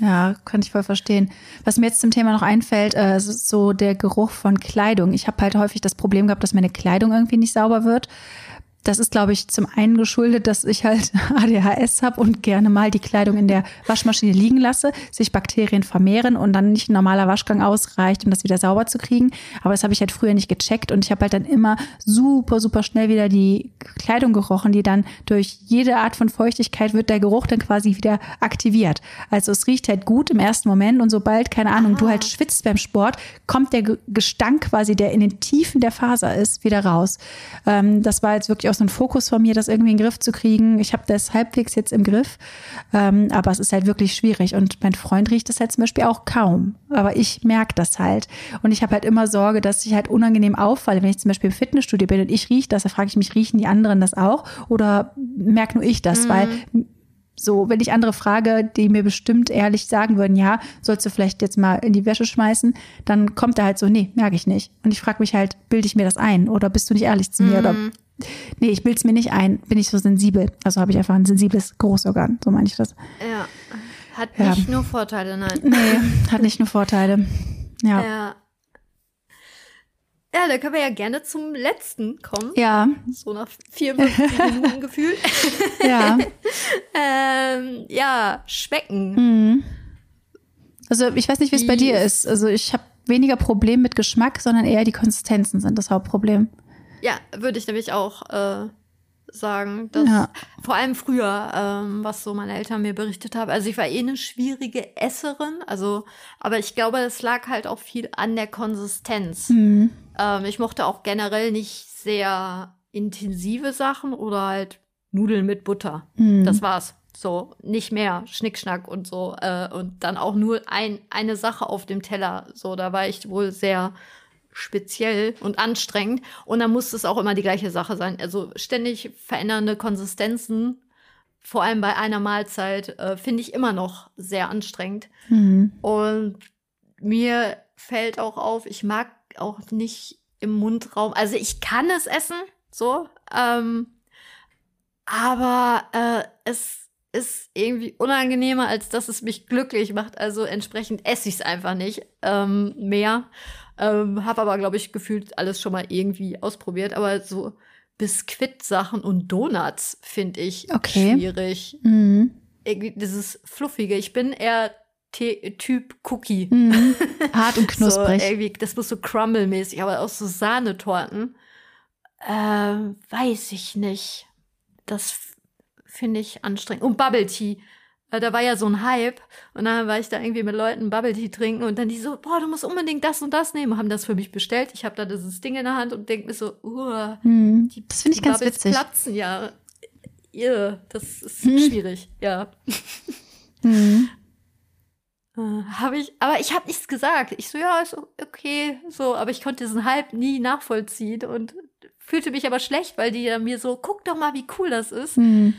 ja, kann ich voll verstehen. Was mir jetzt zum Thema noch einfällt, äh, ist so der Geruch von Kleidung. Ich habe halt häufig das Problem gehabt, dass meine Kleidung irgendwie nicht sauber wird. Das ist, glaube ich, zum einen geschuldet, dass ich halt ADHS habe und gerne mal die Kleidung in der Waschmaschine liegen lasse, sich Bakterien vermehren und dann nicht ein normaler Waschgang ausreicht, um das wieder sauber zu kriegen. Aber das habe ich halt früher nicht gecheckt und ich habe halt dann immer super, super schnell wieder die Kleidung gerochen, die dann durch jede Art von Feuchtigkeit wird der Geruch dann quasi wieder aktiviert. Also es riecht halt gut im ersten Moment und sobald, keine Ahnung, Aha. du halt schwitzt beim Sport, kommt der Gestank quasi, der in den Tiefen der Faser ist, wieder raus. Ähm, das war jetzt wirklich auch so ein Fokus von mir, das irgendwie in den Griff zu kriegen. Ich habe das halbwegs jetzt im Griff, ähm, aber es ist halt wirklich schwierig. Und mein Freund riecht das halt zum Beispiel auch kaum. Aber ich merke das halt. Und ich habe halt immer Sorge, dass ich halt unangenehm auffalle. Wenn ich zum Beispiel im Fitnessstudio bin und ich rieche das, da frage ich mich, riechen die anderen das auch? Oder merke nur ich das? Mhm. Weil so, wenn ich andere frage, die mir bestimmt ehrlich sagen würden, ja, sollst du vielleicht jetzt mal in die Wäsche schmeißen, dann kommt er halt so, nee, merke ich nicht. Und ich frage mich halt, bilde ich mir das ein oder bist du nicht ehrlich zu mir? Mm. Oder nee, ich bilde es mir nicht ein, bin ich so sensibel. Also habe ich einfach ein sensibles Großorgan, so meine ich das. Ja. Hat ja. nicht nur Vorteile, nein. Nee, hat nicht nur Vorteile. Ja. ja. Ja, da können wir ja gerne zum letzten kommen. Ja. So nach vier Minuten gefühlt. Ja. ähm, ja, schmecken. Mhm. Also ich weiß nicht, wie es bei dir ist. Also ich habe weniger Problem mit Geschmack, sondern eher die Konsistenzen sind das Hauptproblem. Ja, würde ich nämlich auch äh, sagen. Dass ja. Vor allem früher, ähm, was so meine Eltern mir berichtet haben. Also ich war eh eine schwierige Esserin. Also, aber ich glaube, es lag halt auch viel an der Konsistenz. Mhm. Ähm, ich mochte auch generell nicht sehr intensive Sachen oder halt Nudeln mit Butter. Mhm. Das war's. So, nicht mehr Schnickschnack und so. Äh, und dann auch nur ein, eine Sache auf dem Teller. So, da war ich wohl sehr speziell und anstrengend. Und dann musste es auch immer die gleiche Sache sein. Also ständig verändernde Konsistenzen, vor allem bei einer Mahlzeit, äh, finde ich immer noch sehr anstrengend. Mhm. Und mir fällt auch auf, ich mag auch nicht im Mundraum. Also ich kann es essen, so, ähm, aber äh, es ist irgendwie unangenehmer, als dass es mich glücklich macht. Also entsprechend esse ich es einfach nicht ähm, mehr. Ähm, habe aber, glaube ich, gefühlt alles schon mal irgendwie ausprobiert. Aber so Biskuitsachen und Donuts finde ich okay. schwierig. Mhm. Dieses Fluffige. Ich bin eher T Typ Cookie. Mhm. Hart und knusprig. so, das muss so crumble-mäßig, aber auch so Sahnetorten. Äh, weiß ich nicht. Das finde ich anstrengend. Und Bubble Tea. Äh, da war ja so ein Hype und dann war ich da irgendwie mit Leuten Bubble Tea trinken und dann die so, boah, du musst unbedingt das und das nehmen, haben das für mich bestellt. Ich habe da dieses Ding in der Hand und denke mir so, uh, hm, die, das finde ich ganz Bubbles witzig. platzen ja. Irr, das ist hm. schwierig, ja. Hm. Äh, habe ich, aber ich habe nichts gesagt. Ich so, ja, ist okay, so, aber ich konnte diesen Hype nie nachvollziehen und fühlte mich aber schlecht, weil die ja mir so, guck doch mal, wie cool das ist. Mhm.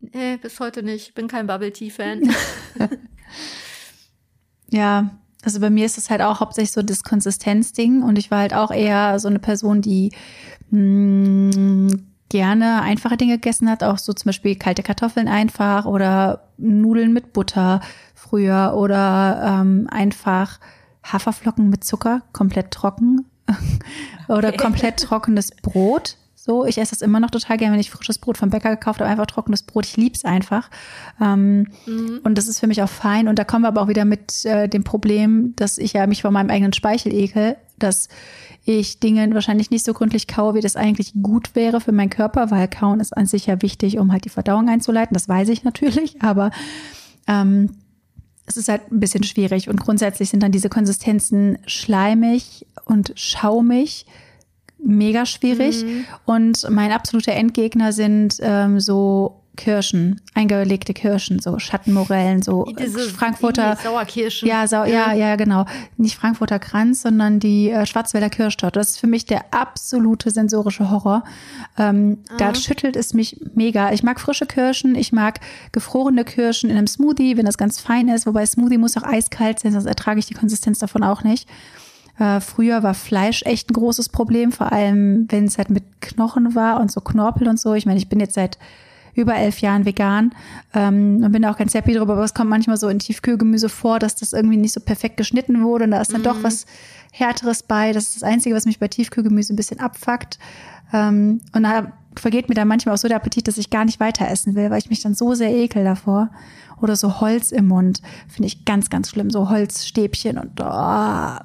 Nee, bis heute nicht. Bin kein Bubble Tea Fan. ja, also bei mir ist es halt auch hauptsächlich so das Konsistenzding und ich war halt auch eher so eine Person, die mh, mm, gerne einfache Dinge gegessen hat, auch so zum Beispiel kalte Kartoffeln einfach oder Nudeln mit Butter früher oder ähm, einfach Haferflocken mit Zucker, komplett trocken oder okay. komplett trockenes Brot. So, ich esse das immer noch total gerne, wenn ich frisches Brot vom Bäcker gekauft habe, einfach trockenes Brot. Ich lieb's einfach. Ähm, mhm. Und das ist für mich auch fein. Und da kommen wir aber auch wieder mit äh, dem Problem, dass ich ja mich vor meinem eigenen Speichel ekel, dass ich Dinge wahrscheinlich nicht so gründlich kaue, wie das eigentlich gut wäre für meinen Körper, weil Kauen ist an sich ja wichtig, um halt die Verdauung einzuleiten. Das weiß ich natürlich, aber ähm, es ist halt ein bisschen schwierig. Und grundsätzlich sind dann diese Konsistenzen schleimig und schaumig mega schwierig. Mhm. Und mein absoluter Endgegner sind ähm, so Kirschen, eingelegte Kirschen, so Schattenmorellen, so Diese Frankfurter Sauerkirschen. Ja, Sau, ja, ja, genau. Nicht Frankfurter Kranz, sondern die äh, Schwarzwälder Kirschtorte. Das ist für mich der absolute sensorische Horror. Ähm, da schüttelt es mich mega. Ich mag frische Kirschen, ich mag gefrorene Kirschen in einem Smoothie, wenn das ganz fein ist. Wobei Smoothie muss auch eiskalt sein, sonst ertrage ich die Konsistenz davon auch nicht. Äh, früher war Fleisch echt ein großes Problem, vor allem wenn es halt mit Knochen war und so Knorpel und so. Ich meine, ich bin jetzt seit über elf Jahren vegan ähm, und bin auch ganz happy darüber, aber es kommt manchmal so in Tiefkühlgemüse vor, dass das irgendwie nicht so perfekt geschnitten wurde und da ist dann mhm. doch was Härteres bei. Das ist das Einzige, was mich bei Tiefkühlgemüse ein bisschen abfuckt. Ähm, und da vergeht mir dann manchmal auch so der Appetit, dass ich gar nicht weiter essen will, weil ich mich dann so sehr ekel davor. Oder so Holz im Mund. Finde ich ganz, ganz schlimm. So Holzstäbchen und oh,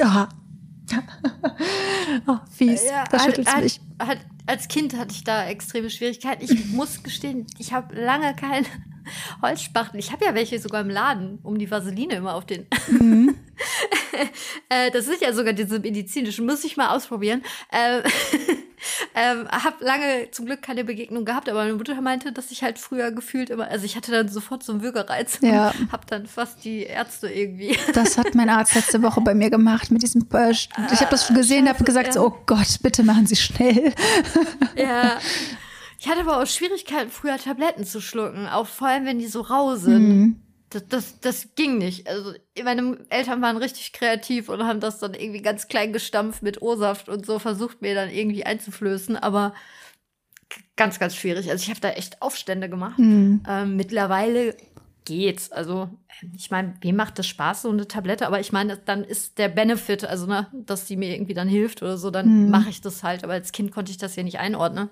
Ah. oh, fies. Ja, das schüttelt mich. Hat, als Kind hatte ich da extreme Schwierigkeiten. Ich muss gestehen, ich habe lange keine Holzspachtel. Ich habe ja welche sogar im Laden, um die Vaseline immer auf den. Mhm. äh, das sind ja sogar diese medizinischen. Muss ich mal ausprobieren. Äh, ähm, habe lange zum Glück keine Begegnung gehabt, aber meine Mutter meinte, dass ich halt früher gefühlt immer, also ich hatte dann sofort so einen Würgereiz Ja. und habe dann fast die Ärzte irgendwie. Das hat mein Arzt letzte Woche bei mir gemacht mit diesem. Äh, ich habe das schon gesehen, habe gesagt, so, ja. oh Gott, bitte machen Sie schnell. ja. Ich hatte aber auch Schwierigkeiten, früher Tabletten zu schlucken, auch vor allem, wenn die so rau sind. Das, das, das ging nicht. Also meine Eltern waren richtig kreativ und haben das dann irgendwie ganz klein gestampft mit O-Saft und so versucht, mir dann irgendwie einzuflößen, aber ganz, ganz schwierig. Also ich habe da echt Aufstände gemacht. Mhm. Ähm, mittlerweile geht's. Also ich meine, wem macht das Spaß, so eine Tablette? Aber ich meine, dann ist der Benefit, also ne, dass die mir irgendwie dann hilft oder so, dann Mhm. mache ich das halt. Aber als Kind konnte ich das ja nicht einordnen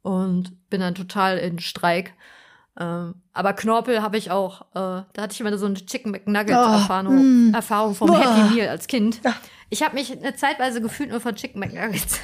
und bin dann total in Streik. Ähm, aber Knorpel habe ich auch. Äh, da hatte ich immer so eine Chicken McNugget Oh, Erfahrung, mm. Erfahrung vom Boah. Happy Meal als Kind. Ich habe mich eine Zeitweise gefühlt nur von Chicken McNuggets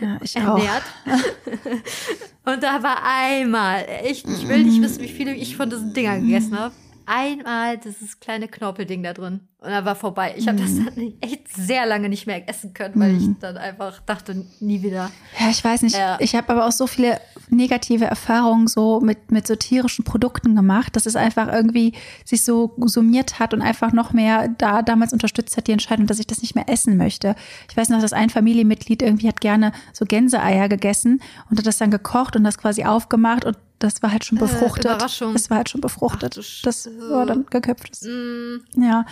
Ja, ich ernährt. Und da war einmal, echt, ich will nicht wissen, wie viele ich von diesen Dingern gegessen habe. Einmal dieses kleine Knorpelding da drin. Und dann war vorbei. Ich habe das Mhm. dann echt sehr lange nicht mehr essen können, weil ich dann einfach dachte, nie wieder. Ja, ich weiß nicht. Ja. Ich habe aber auch so viele negative Erfahrungen so mit, mit so tierischen Produkten gemacht, dass es einfach irgendwie sich so summiert hat und einfach noch mehr da damals unterstützt hat, die Entscheidung, dass ich das nicht mehr essen möchte. Ich weiß noch, dass ein Familienmitglied irgendwie hat gerne so Gänseeier gegessen und hat das dann gekocht und das quasi aufgemacht und das war halt schon Äh, befruchtet. Überraschung. Das war halt schon befruchtet. Ach das war dann geköpft. Mm, Ja,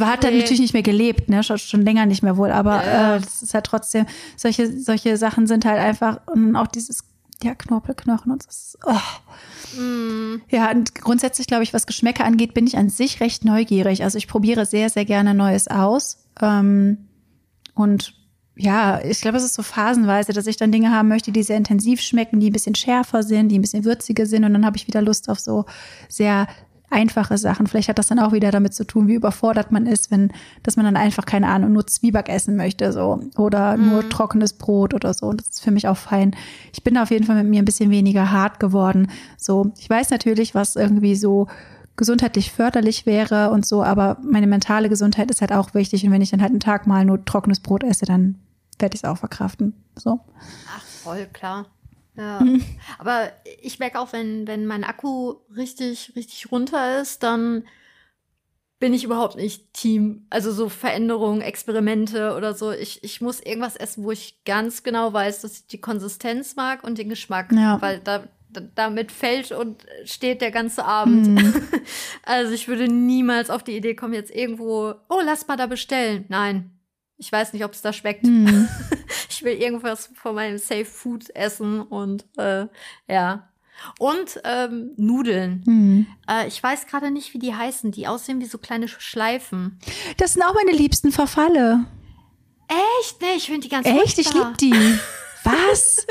war hat er Nee. natürlich nicht mehr gelebt, ne, schon, schon länger nicht mehr wohl, aber Ja. äh, das ist halt trotzdem solche solche Sachen sind halt einfach und auch dieses ja Knorpelknochen und das. Oh. mm, Ja, und grundsätzlich glaube ich, was Geschmäcker angeht, bin ich an sich recht neugierig. Also ich probiere sehr sehr gerne Neues aus ähm, und ja, ich glaube, es ist so phasenweise, dass ich dann Dinge haben möchte, die sehr intensiv schmecken, die ein bisschen schärfer sind, die ein bisschen würziger sind und dann habe ich wieder Lust auf so sehr einfache Sachen. Vielleicht hat das dann auch wieder damit zu tun, wie überfordert man ist, wenn, dass man dann einfach, keine Ahnung, nur Zwieback essen möchte, so. Oder nur trockenes Brot oder so. Und das ist für mich auch fein. Ich bin auf jeden Fall mit mir ein bisschen weniger hart geworden. So, ich weiß natürlich, was irgendwie so gesundheitlich förderlich wäre und so, aber meine mentale Gesundheit ist halt auch wichtig. Und wenn ich dann halt einen Tag mal nur trockenes Brot esse, dann werde ich es auch verkraften. So. ach, voll, klar. Ja. Mhm. Aber ich merke auch, wenn, wenn mein Akku richtig, richtig runter ist, dann bin ich überhaupt nicht Team. Also so Veränderungen, Experimente oder so. Ich, ich muss irgendwas essen, wo ich ganz genau weiß, dass ich die Konsistenz mag und den Geschmack. Ja. Weil da, da, damit fällt und steht der ganze Abend. Mhm. Also ich würde niemals auf die Idee kommen, jetzt irgendwo, oh, lass mal da bestellen. Nein. Ich weiß nicht, ob es da schmeckt. Mhm. Ich will irgendwas von meinem Safe Food essen und äh, ja. Und ähm, Nudeln. Mhm. Äh, ich weiß gerade nicht, wie die heißen. Die aussehen wie so kleine Schleifen. Das sind auch meine liebsten Verfalle. Echt? Nee, ich finde die ganz Echt? Ich liebe die. Was?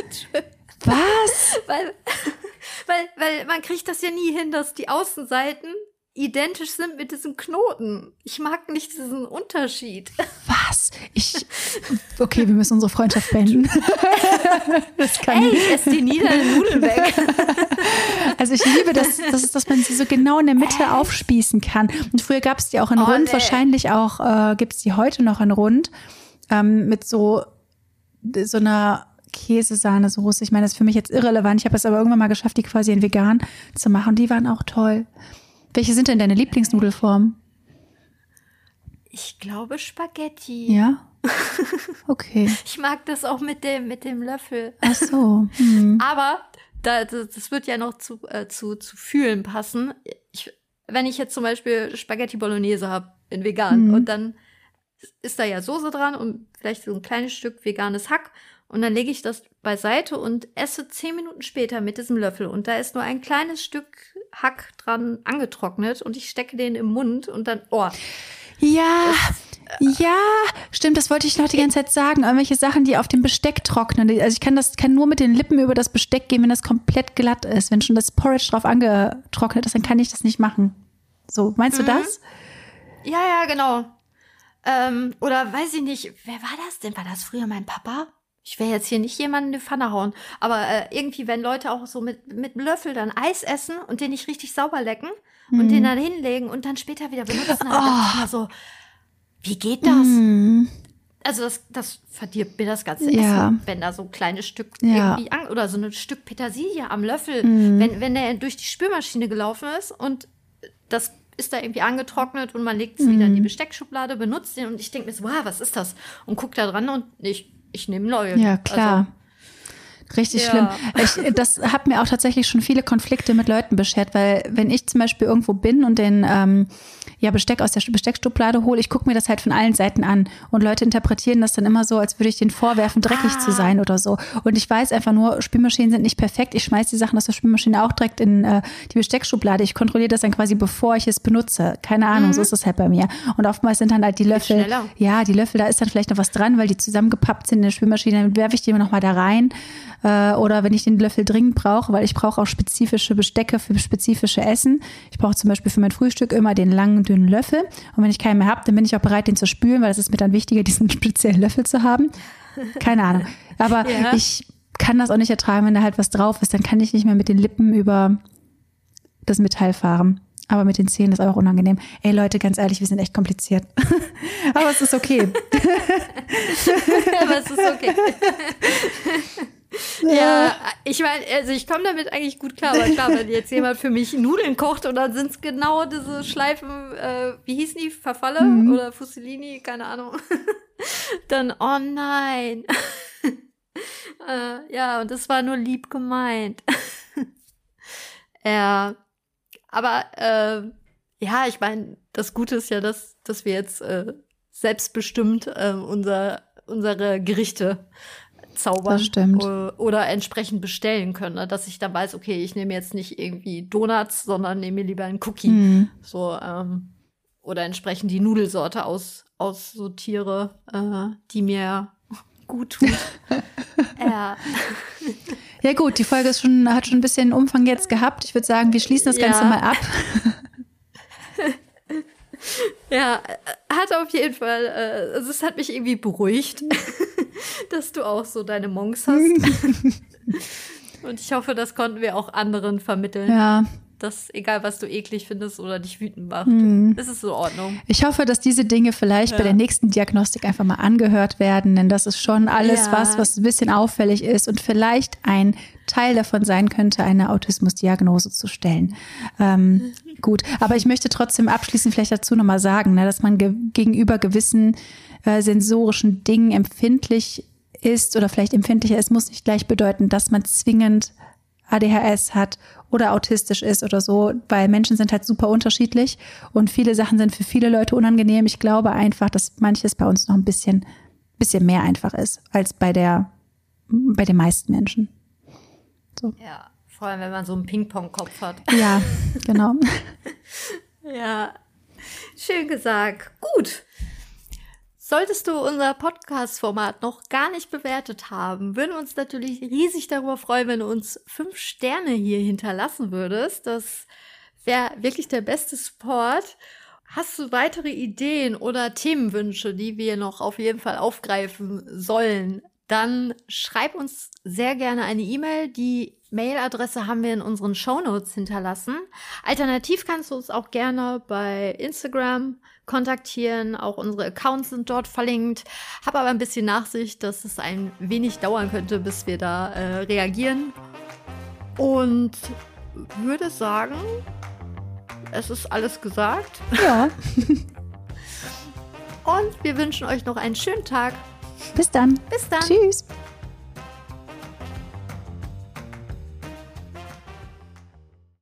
Was? Weil, weil, weil man kriegt das ja nie hin, dass die Außenseiten identisch sind mit diesem Knoten. Ich mag nicht diesen Unterschied. Was? Ich. Okay, wir müssen unsere Freundschaft beenden. Das kann Ey, ich esse die Nudeln weg. Also ich liebe das, das dass man sie so genau in der Mitte aufspießen kann. Und früher gab es die auch in Oh, Rund, nee. wahrscheinlich auch äh, gibt es die heute noch in Rund ähm, mit so so einer Käsesahnesoße. Ich meine, das ist für mich jetzt irrelevant. Ich habe es aber irgendwann mal geschafft, die quasi in vegan zu machen. Die waren auch toll. Welche sind denn deine Lieblingsnudelformen? Ich glaube Spaghetti. Ja. Okay. Ich mag das auch mit dem, mit dem Löffel. Ach so. Hm. Aber da, das, wird ja noch zu, äh, zu, zu fühlen passen. Ich, wenn ich jetzt zum Beispiel Spaghetti Bolognese habe in vegan Mhm. und dann ist da ja Soße dran und vielleicht so ein kleines Stück veganes Hack und dann lege ich das beiseite und esse zehn Minuten später mit diesem Löffel und da ist nur ein kleines Stück Hack dran angetrocknet und ich stecke den im Mund und dann, oh, Ja, ja, stimmt, das wollte ich noch die ganze Zeit sagen. Irgendwelche Sachen, die auf dem Besteck trocknen. Also ich kann das kann nur mit den Lippen über das Besteck gehen, wenn das komplett glatt ist. Wenn schon das Porridge drauf angetrocknet ist, dann kann ich das nicht machen. So, meinst du das? Ja, ja, genau. Ähm, oder weiß ich nicht, wer war das denn? War das früher mein Papa? Ich will jetzt hier nicht jemanden in die Pfanne hauen, aber äh, irgendwie, wenn Leute auch so mit, mit einem Löffel dann Eis essen und den nicht richtig sauber lecken und den dann hinlegen und dann später wieder benutzen, dann ich mir so, wie geht das? Hm. also das, das verdirbt mir das ganze Ja. Essen, wenn da so ein kleines Stück Ja. irgendwie an, oder so ein Stück Petersilie am Löffel, Mhm. wenn, wenn der durch die Spülmaschine gelaufen ist und das ist da irgendwie angetrocknet und man legt es wieder in Mhm. die Besteckschublade, benutzt den und ich denke mir so, wow, was ist das? Und guck da dran und ich, ich nehme neue. Ja, klar. Richtig Ja. schlimm. Ich, das hat mir auch tatsächlich schon viele Konflikte mit Leuten beschert, weil wenn ich zum Beispiel irgendwo bin und den ähm, ja, Besteck aus der Besteckschublade hole, ich gucke mir das halt von allen Seiten an und Leute interpretieren das dann immer so, als würde ich denen vorwerfen, dreckig Ah. zu sein oder so. Und ich weiß einfach nur, Spülmaschinen sind nicht perfekt. Ich schmeiß die Sachen aus der Spülmaschine auch direkt in äh, die Besteckschublade. Ich kontrolliere das dann quasi, bevor ich es benutze. Keine Ahnung, so ist das halt bei mir. Und oftmals sind dann halt die Löffel, ja, die Löffel, da ist dann vielleicht noch was dran, weil die zusammengepappt sind in der Spülmaschine, dann werfe ich die noch mal da rein. Äh, oder wenn ich den Löffel dringend brauche, weil ich brauche auch spezifische Bestecke für spezifische Essen. Ich brauche zum Beispiel für mein Frühstück immer den langen, dünnen Löffel. Und wenn ich keinen mehr habe, dann bin ich auch bereit, den zu spülen, weil es ist mir dann wichtiger, diesen speziellen Löffel zu haben. Keine Ahnung. Aber Ja. ich kann das auch nicht ertragen, wenn da halt was drauf ist. Dann kann ich nicht mehr mit den Lippen über das Metall fahren. Aber mit den Zähnen ist auch unangenehm. Ey Leute, ganz ehrlich, wir sind echt kompliziert. Aber es ist okay. Aber es ist okay. Ja, ich meine, also ich komme damit eigentlich gut klar, aber klar, wenn jetzt jemand für mich Nudeln kocht und dann sind es genau diese Schleifen, äh, wie hießen die, Verfalle oder Fusilini, keine Ahnung, dann, oh nein. äh, ja, und das war nur lieb gemeint. ja, aber äh, ja, ich meine, das Gute ist ja, dass, dass wir jetzt äh, selbstbestimmt äh, unser, unsere Gerichte zaubern o- oder entsprechend bestellen können, ne? dass ich dann weiß, okay, ich nehme jetzt nicht irgendwie Donuts, sondern nehme mir lieber einen Cookie. Hm. So, ähm, oder entsprechend die Nudelsorte aus, aussortiere, äh, die mir gut tut. ja. Ja gut, die Folge ist schon, hat schon ein bisschen Umfang jetzt gehabt. Ich würde sagen, wir schließen das Ganze Ja. mal ab. Ja, äh, hat auf jeden Fall, äh, also es hat mich irgendwie beruhigt, dass du auch so deine Monks hast. Und ich hoffe, das konnten wir auch anderen vermitteln, Ja, dass egal was du eklig findest oder dich wütend macht, Mhm. es ist in Ordnung. ich hoffe, dass diese Dinge vielleicht bei Ja. der nächsten Diagnostik einfach mal angehört werden, denn das ist schon alles Ja. was, was ein bisschen auffällig ist und vielleicht ein Teil davon sein könnte, eine Autismusdiagnose zu stellen. Ähm, gut, aber ich möchte trotzdem abschließend vielleicht dazu nochmal sagen, ne, dass man ge gegenüber gewissen äh, sensorischen Dingen empfindlich ist oder vielleicht empfindlicher ist, muss nicht gleich bedeuten, dass man zwingend ADHS hat oder autistisch ist oder so, weil Menschen sind halt super unterschiedlich und viele Sachen sind für viele Leute unangenehm. Ich glaube einfach, dass manches bei uns noch ein bisschen, bisschen mehr einfach ist als bei der, bei den meisten Menschen. Ja, vor allem wenn man so einen Ping-Pong-Kopf hat. Ja, genau. Ja, schön gesagt. Gut. Solltest du unser Podcast-Format noch gar nicht bewertet haben, würden wir uns natürlich riesig darüber freuen, wenn du uns fünf Sterne hier hinterlassen würdest. Das wäre wirklich der beste Support. Hast du weitere Ideen oder Themenwünsche, die wir noch auf jeden Fall aufgreifen sollen? Dann schreib uns sehr gerne eine E-Mail. Die Mailadresse haben wir in unseren Shownotes hinterlassen. Alternativ kannst du uns auch gerne bei Instagram kontaktieren. Auch unsere Accounts sind dort verlinkt. Hab aber ein bisschen Nachsicht, dass es ein wenig dauern könnte, bis wir da äh, reagieren. Und würde sagen, es ist alles gesagt. Ja, Und wir wünschen euch noch einen schönen Tag. bis dann. Bis dann. Tschüss.